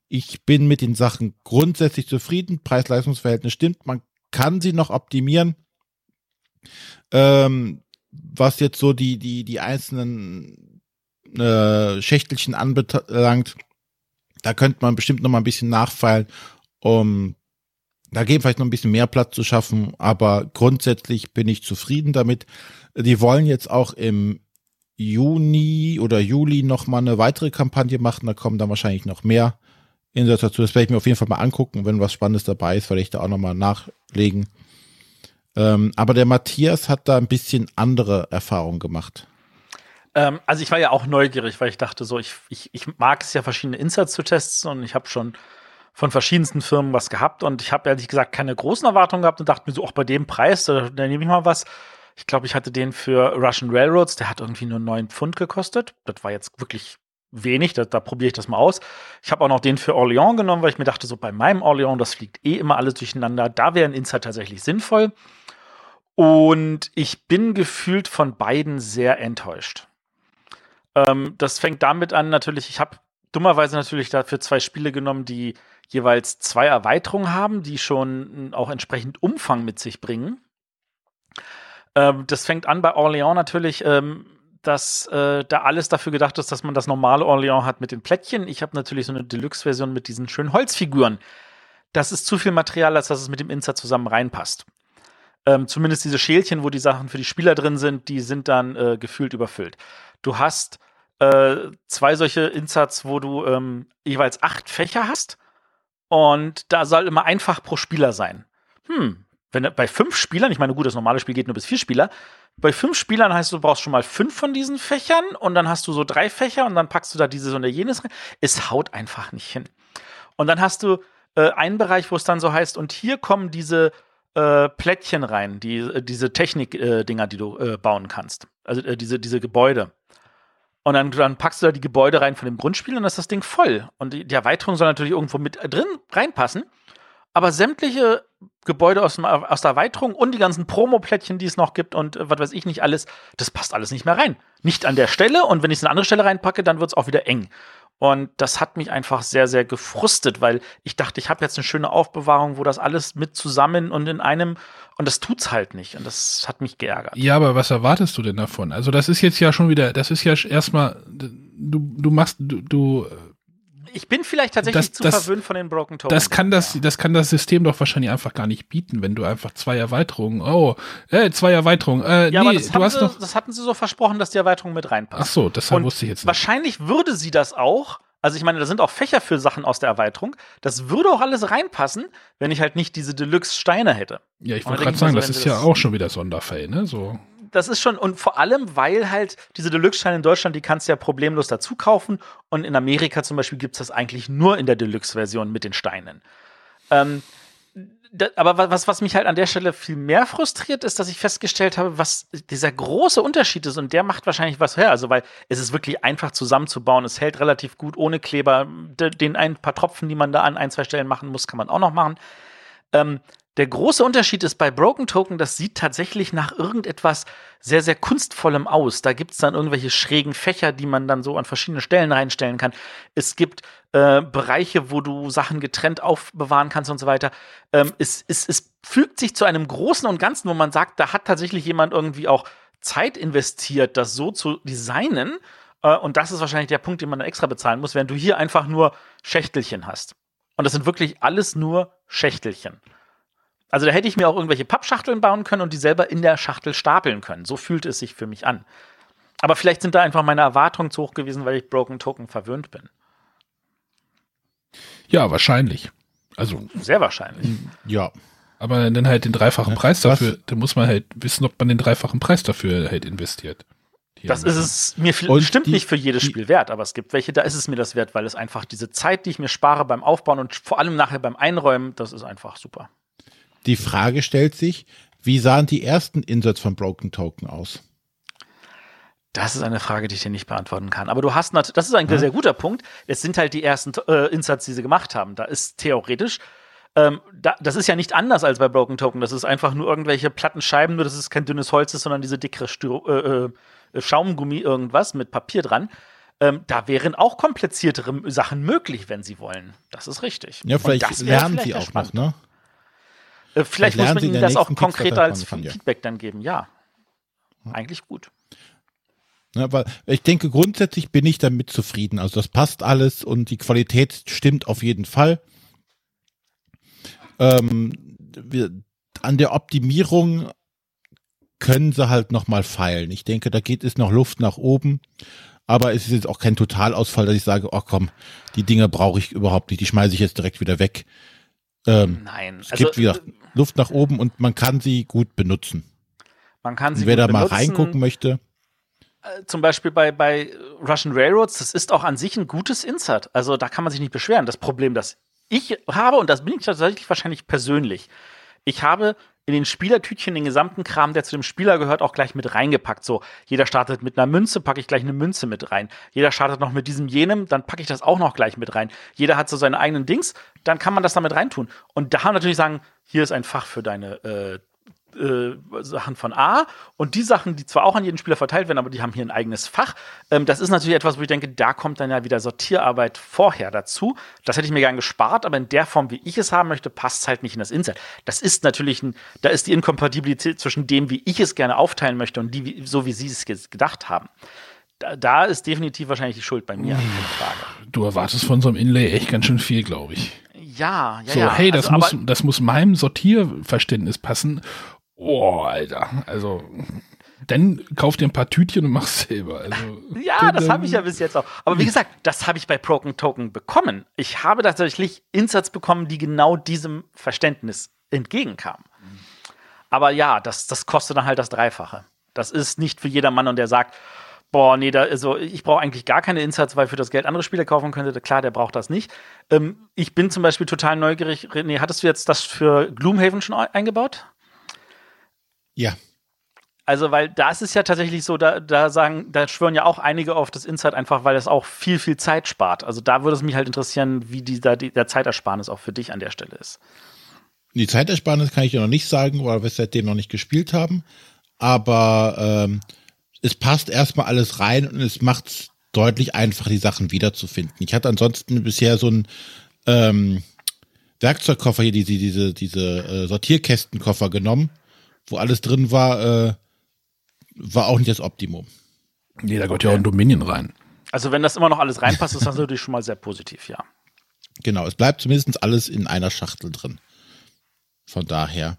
ich bin mit den Sachen grundsätzlich zufrieden. Preis-Leistungs-Verhältnis stimmt. Man kann sie noch optimieren. Ähm, was jetzt so die, die, die einzelnen äh, Schächtelchen anbelangt, da könnte man bestimmt noch mal ein bisschen nachfeilen, um da geben vielleicht noch ein bisschen mehr Platz zu schaffen, aber grundsätzlich bin ich zufrieden damit. Die wollen jetzt auch im Juni oder Juli noch mal eine weitere Kampagne machen. Da kommen dann wahrscheinlich noch mehr Insätze dazu. Das werde ich mir auf jeden Fall mal angucken. Wenn was Spannendes dabei ist, werde ich da auch noch mal nachlegen. Ähm, aber der Matthias hat da ein bisschen andere Erfahrungen gemacht. Ähm, also ich war ja auch neugierig, weil ich dachte so, ich, ich, ich mag es ja verschiedene Inserts zu testen und ich habe schon von verschiedensten Firmen was gehabt und ich habe ehrlich gesagt keine großen Erwartungen gehabt und dachte mir so, auch bei dem Preis, da, da nehme ich mal was. Ich glaube, ich hatte den für Russian Railroads, der hat irgendwie nur 9 Pfund gekostet. Das war jetzt wirklich wenig, da, da probiere ich das mal aus. Ich habe auch noch den für Orléans genommen, weil ich mir dachte, so bei meinem Orléans, das fliegt eh immer alles durcheinander. Da wäre ein Insight tatsächlich sinnvoll. Und ich bin gefühlt von beiden sehr enttäuscht. Ähm, das fängt damit an, natürlich, ich habe dummerweise natürlich dafür zwei Spiele genommen, die jeweils zwei Erweiterungen haben, die schon auch entsprechend Umfang mit sich bringen. Ähm, das fängt an bei Orléans natürlich, ähm, dass äh, da alles dafür gedacht ist, dass man das normale Orléans hat mit den Plättchen. Ich habe natürlich so eine Deluxe-Version mit diesen schönen Holzfiguren. Das ist zu viel Material, als dass es mit dem Insert zusammen reinpasst. Ähm, zumindest diese Schälchen, wo die Sachen für die Spieler drin sind, die sind dann äh, gefühlt überfüllt. Du hast äh, zwei solche Inserts, wo du ähm, jeweils acht Fächer hast und da soll immer einfach pro Spieler sein. Hm, wenn bei fünf Spielern, ich meine, gut, das normale Spiel geht nur bis vier Spieler, bei fünf Spielern heißt du, brauchst schon mal fünf von diesen Fächern und dann hast du so drei Fächer und dann packst du da dieses und jenes rein. Es haut einfach nicht hin. Und dann hast du äh, einen Bereich, wo es dann so heißt, und hier kommen diese äh, Plättchen rein, die, äh, diese Technik-Dinger, äh, die du äh, bauen kannst. Also äh, diese, diese Gebäude. Und dann, dann, packst du da die Gebäude rein von dem Grundspiel und dann ist das Ding voll. Und die, die Erweiterung soll natürlich irgendwo mit drin reinpassen. aber sämtliche Gebäude aus, aus der Erweiterung und die ganzen Promo-Plättchen, die es noch gibt und äh, was weiß ich nicht alles, das passt alles nicht mehr rein. Nicht an der Stelle und wenn ich es in eine andere Stelle reinpacke, dann wird es auch wieder eng. Und das hat mich einfach sehr, sehr gefrustet, weil ich dachte, ich habe jetzt eine schöne Aufbewahrung, wo das alles mit zusammen und in einem und das tut's halt nicht. Und das hat mich geärgert. Ja, aber was erwartest du denn davon? Also, das ist jetzt ja schon wieder, das ist ja erstmal, du, du machst, du, du ich bin vielleicht tatsächlich das, zu das, verwöhnt von den Broken Tokens. Das kann das, das kann das System doch wahrscheinlich einfach gar nicht bieten, wenn du einfach zwei Erweiterungen, oh, äh, zwei Erweiterungen, äh, ja, nee, aber das, du hast sie, doch. das hatten sie so versprochen, dass die Erweiterung mit reinpasst. Ach so, das wusste ich jetzt nicht. Wahrscheinlich würde sie das auch. Also ich meine, da sind auch Fächer für Sachen aus der Erweiterung. Das würde auch alles reinpassen, wenn ich halt nicht diese Deluxe-Steine hätte. Ja, ich wollte gerade ich sagen, mir das so, ist ja auch schon wieder Sonderfall, ne? So. Das ist schon, und vor allem, weil halt diese Deluxe-Steine in Deutschland, die kannst du ja problemlos dazu kaufen. Und in Amerika zum Beispiel gibt es das eigentlich nur in der Deluxe-Version mit den Steinen. Ähm, da, aber was, was mich halt an der Stelle viel mehr frustriert, ist, dass ich festgestellt habe, was dieser große Unterschied ist. Und der macht wahrscheinlich was her. Also, weil es ist wirklich einfach zusammenzubauen. Es hält relativ gut ohne Kleber. Den ein paar Tropfen, die man da an ein, zwei Stellen machen muss, kann man auch noch machen. Ähm, der große Unterschied ist bei Broken Token, das sieht tatsächlich nach irgendetwas sehr, sehr kunstvollem aus. Da gibt es dann irgendwelche schrägen Fächer, die man dann so an verschiedene Stellen reinstellen kann. Es gibt äh, Bereiche, wo du Sachen getrennt aufbewahren kannst und so weiter. Ähm, es, es, es fügt sich zu einem Großen und Ganzen, wo man sagt, da hat tatsächlich jemand irgendwie auch Zeit investiert, das so zu designen. Äh, und das ist wahrscheinlich der Punkt, den man extra bezahlen muss, während du hier einfach nur Schächtelchen hast. Und das sind wirklich alles nur Schächtelchen. Also da hätte ich mir auch irgendwelche Pappschachteln bauen können und die selber in der Schachtel stapeln können. So fühlte es sich für mich an. Aber vielleicht sind da einfach meine Erwartungen zu hoch gewesen, weil ich Broken Token verwöhnt bin. Ja, wahrscheinlich. Also. Sehr wahrscheinlich. Ja. Aber dann halt den dreifachen Preis was? dafür, da muss man halt wissen, ob man den dreifachen Preis dafür halt investiert. Das ist es mir viel, bestimmt die- nicht für jedes die- Spiel wert, aber es gibt welche, da ist es mir das wert, weil es einfach diese Zeit, die ich mir spare beim Aufbauen und vor allem nachher beim Einräumen, das ist einfach super. Die Frage stellt sich, wie sahen die ersten Inserts von Broken Token aus? Das ist eine Frage, die ich dir nicht beantworten kann. Aber du hast natürlich, das ist ein sehr guter Punkt. Es sind halt die ersten äh, Inserts, die sie gemacht haben. Da ist theoretisch, ähm, da, das ist ja nicht anders als bei Broken Token. Das ist einfach nur irgendwelche platten Scheiben, nur dass es kein dünnes Holz ist, sondern diese dickere Styro äh, äh, Schaumgummi irgendwas mit Papier dran. Ähm, da wären auch kompliziertere Sachen möglich, wenn sie wollen. Das ist richtig. Ja, vielleicht lernen sie auch noch, ne? Äh, vielleicht muss man ihnen das auch konkreter als. Feedback dann geben. Ja. Eigentlich gut. Ja, weil ich denke, grundsätzlich bin ich damit zufrieden. Also das passt alles und die Qualität stimmt auf jeden Fall. Ähm, wir, an der Optimierung können sie halt noch mal feilen. Ich denke, da geht es noch Luft nach oben. Aber es ist jetzt auch kein Totalausfall, dass ich sage, oh komm, die Dinge brauche ich überhaupt nicht, die schmeiße ich jetzt direkt wieder weg. Ähm, Nein. es gibt wieder Luft nach oben und man kann sie gut benutzen. man kann sie wer da mal benutzen. reingucken möchte, zum Beispiel bei, bei Russian Railroads, das ist auch an sich ein gutes Insert. Also da kann man sich nicht beschweren. Das Problem, das ich habe, und das bin ich tatsächlich wahrscheinlich persönlich, ich habe in den Spielertütchen den gesamten Kram, der zu dem Spieler gehört, auch gleich mit reingepackt. So, jeder startet mit einer Münze, packe ich gleich eine Münze mit rein. Jeder startet noch mit diesem jenem, dann packe ich das auch noch gleich mit rein. Jeder hat so seine eigenen Dings, dann kann man das damit reintun. Und da natürlich sagen, hier ist ein Fach für deine äh, äh, Sachen von A und die Sachen, die zwar auch an jeden Spieler verteilt werden, aber die haben hier ein eigenes Fach. Ähm, das ist natürlich etwas, wo ich denke, da kommt dann ja wieder Sortierarbeit vorher dazu. Das hätte ich mir gern gespart, aber in der Form, wie ich es haben möchte, passt es halt nicht in das Insert. Das ist natürlich ein, da ist die Inkompatibilität zwischen dem, wie ich es gerne aufteilen möchte und die, wie, so wie sie es ge- gedacht haben. Da, da ist definitiv wahrscheinlich die Schuld bei mir. Frage. Du erwartest von so einem Inlay echt ganz schön viel, glaube ich. Ja, ja, So, ja. hey, das, Also, muss, das muss meinem Sortierverständnis passen. Oh, Alter. Also, dann kauf dir ein paar Tütchen und mach's selber. Also, Ja, das habe ich ja bis jetzt auch. Aber wie gesagt, das habe ich bei Broken Token bekommen. Ich habe tatsächlich Inserts bekommen, die genau diesem Verständnis entgegenkamen. Aber ja, das, das kostet dann halt das Dreifache. Das ist nicht für jedermann und der sagt, boah, nee, da, also ich brauche eigentlich gar keine Inserts, weil für das Geld andere Spiele kaufen könnte. Klar, der braucht das nicht. Ähm, ich bin zum Beispiel total neugierig. René, hattest du jetzt das für Gloomhaven schon ei- eingebaut? Ja, Also, weil da ist es ja tatsächlich so, da, da sagen, da schwören ja auch einige auf das Insight einfach, weil es auch viel, viel Zeit spart. Also da würde es mich halt interessieren, wie die, da die, der Zeitersparnis auch für dich an der Stelle ist. Die Zeitersparnis kann ich ja noch nicht sagen, weil wir es seitdem noch nicht gespielt haben. Aber ähm, es passt erstmal alles rein und es macht es deutlich einfacher, die Sachen wiederzufinden. Ich hatte ansonsten bisher so einen ähm, Werkzeugkoffer hier, diese, diese, diese äh, Sortierkästenkoffer genommen, wo alles drin war, äh, war auch nicht das Optimum. Nee, da gehört ja auch ein Dominion rein. Also wenn das immer noch alles reinpasst, ist das natürlich schon mal sehr positiv, ja. Genau, es bleibt zumindest alles in einer Schachtel drin. Von daher.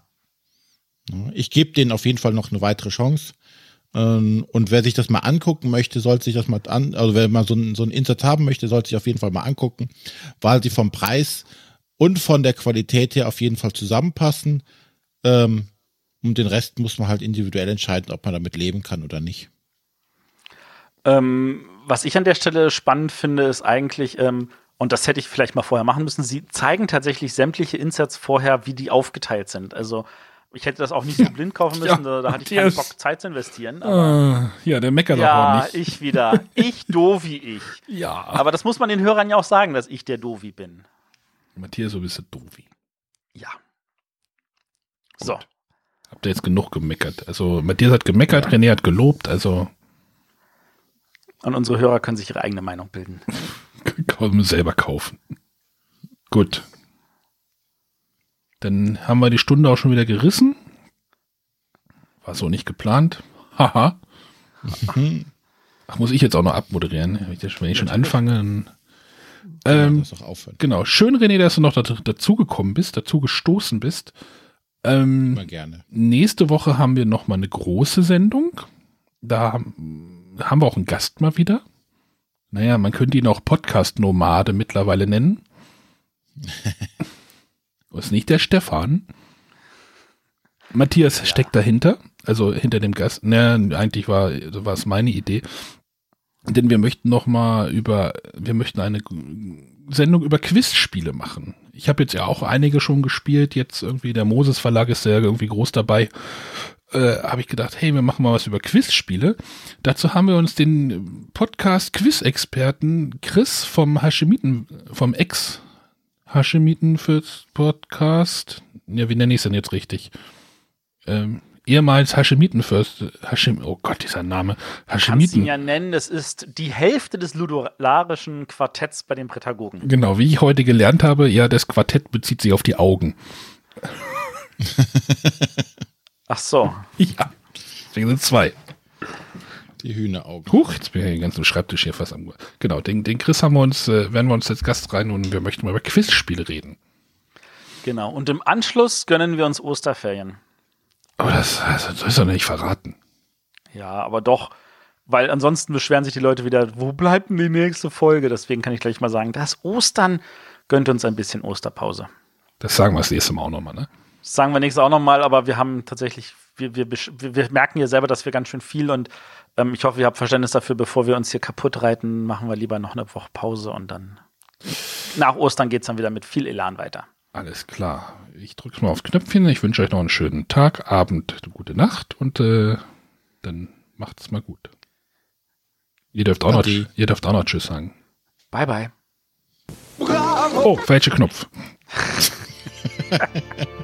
Ich gebe denen auf jeden Fall noch eine weitere Chance. Ähm, und wer sich das mal angucken möchte, sollte sich das mal an, also wer mal so ein, so ein Insert haben möchte, sollte sich auf jeden Fall mal angucken, weil sie vom Preis und von der Qualität her auf jeden Fall zusammenpassen. Ähm, und den Rest muss man halt individuell entscheiden, ob man damit leben kann oder nicht. Ähm, was ich an der Stelle spannend finde, ist eigentlich, ähm, und das hätte ich vielleicht mal vorher machen müssen, sie zeigen tatsächlich sämtliche Inserts vorher, wie die aufgeteilt sind. Also ich hätte das auch nicht so blind kaufen müssen, ja, da, da, hatte ich keinen Bock, Zeit zu investieren. Aber, uh, ja, der meckert ja, auch nicht. Ja, ich wieder. Ich Dovi ich. Ja. Aber das muss man den Hörern ja auch sagen, dass ich der Dovi bin. Matthias, so bist du Dovi. Ja. Gut. So. Habt ihr jetzt genug gemeckert? Also Matthias hat gemeckert, ja. René hat gelobt, also. Und unsere Hörer können sich ihre eigene Meinung bilden. Können selber kaufen. Gut. Dann haben wir die Stunde auch schon wieder gerissen. War so nicht geplant. Haha. Ach, muss ich jetzt auch noch abmoderieren? Wenn ich schon anfange, dann. Ähm, genau. Schön, René, dass du noch dazugekommen bist, dazu gestoßen bist. Ähm, Mal gerne. Nächste Woche haben wir noch mal eine große Sendung. Da haben, wir auch einen Gast mal wieder. Naja, man könnte ihn auch Podcast-Nomade mittlerweile nennen. ist nicht der Stefan. Matthias ja. steckt dahinter, also hinter dem Gast. Na, eigentlich war, war es meine Idee. Denn wir möchten noch mal über, wir möchten eine Sendung über Quizspiele machen. Ich habe jetzt ja auch einige schon gespielt. Jetzt irgendwie der Moses Verlag ist ja irgendwie groß dabei. Äh, habe ich gedacht, hey, wir machen mal was über Quizspiele. Dazu haben wir uns den Podcast Quiz-Experten Chris vom Hashemiten, vom Ex Hashemiten fürs Podcast. Ja, wie nenne ich es denn jetzt richtig? Ähm, ehemals Hashemiten First, Hashim, oh Gott, dieser Name, Hashemiten. Kannst ihn ja nennen, das ist die Hälfte des ludolarischen Quartetts bei den Prätagogen. Genau, wie ich heute gelernt habe, ja, das Quartett bezieht sich auf die Augen. Ach so. Ja, deswegen sind zwei. Die Hühneraugen. Huch, jetzt bin ich den ganzen Schreibtisch hier fast am. Genau, den, den Chris haben wir uns, äh, werden wir uns als Gast rein und wir möchten mal über Quizspiele reden. Genau, und im Anschluss gönnen wir uns Osterferien. Aber das, also, das sollst du nicht verraten. Ja, aber doch, weil ansonsten beschweren sich die Leute wieder, wo bleibt denn die nächste Folge? Deswegen kann ich gleich mal sagen, das Ostern gönnt uns ein bisschen Osterpause. Das sagen wir das nächste Mal auch nochmal, ne? Das sagen wir nächstes auch nochmal, aber wir haben tatsächlich, wir, wir, wir merken ja selber, dass wir ganz schön viel und ähm, ich hoffe, ihr habt Verständnis dafür, bevor wir uns hier kaputt reiten, machen wir lieber noch eine Woche Pause und dann nach Ostern geht es dann wieder mit viel Elan weiter. Alles klar. Ich drücke mal auf Knöpfchen. Ich wünsche euch noch einen schönen Tag, Abend, gute Nacht und äh, dann macht's mal gut. Ihr dürft, auch noch, ihr dürft auch noch Tschüss sagen. Bye, bye. Oh, falscher Knopf.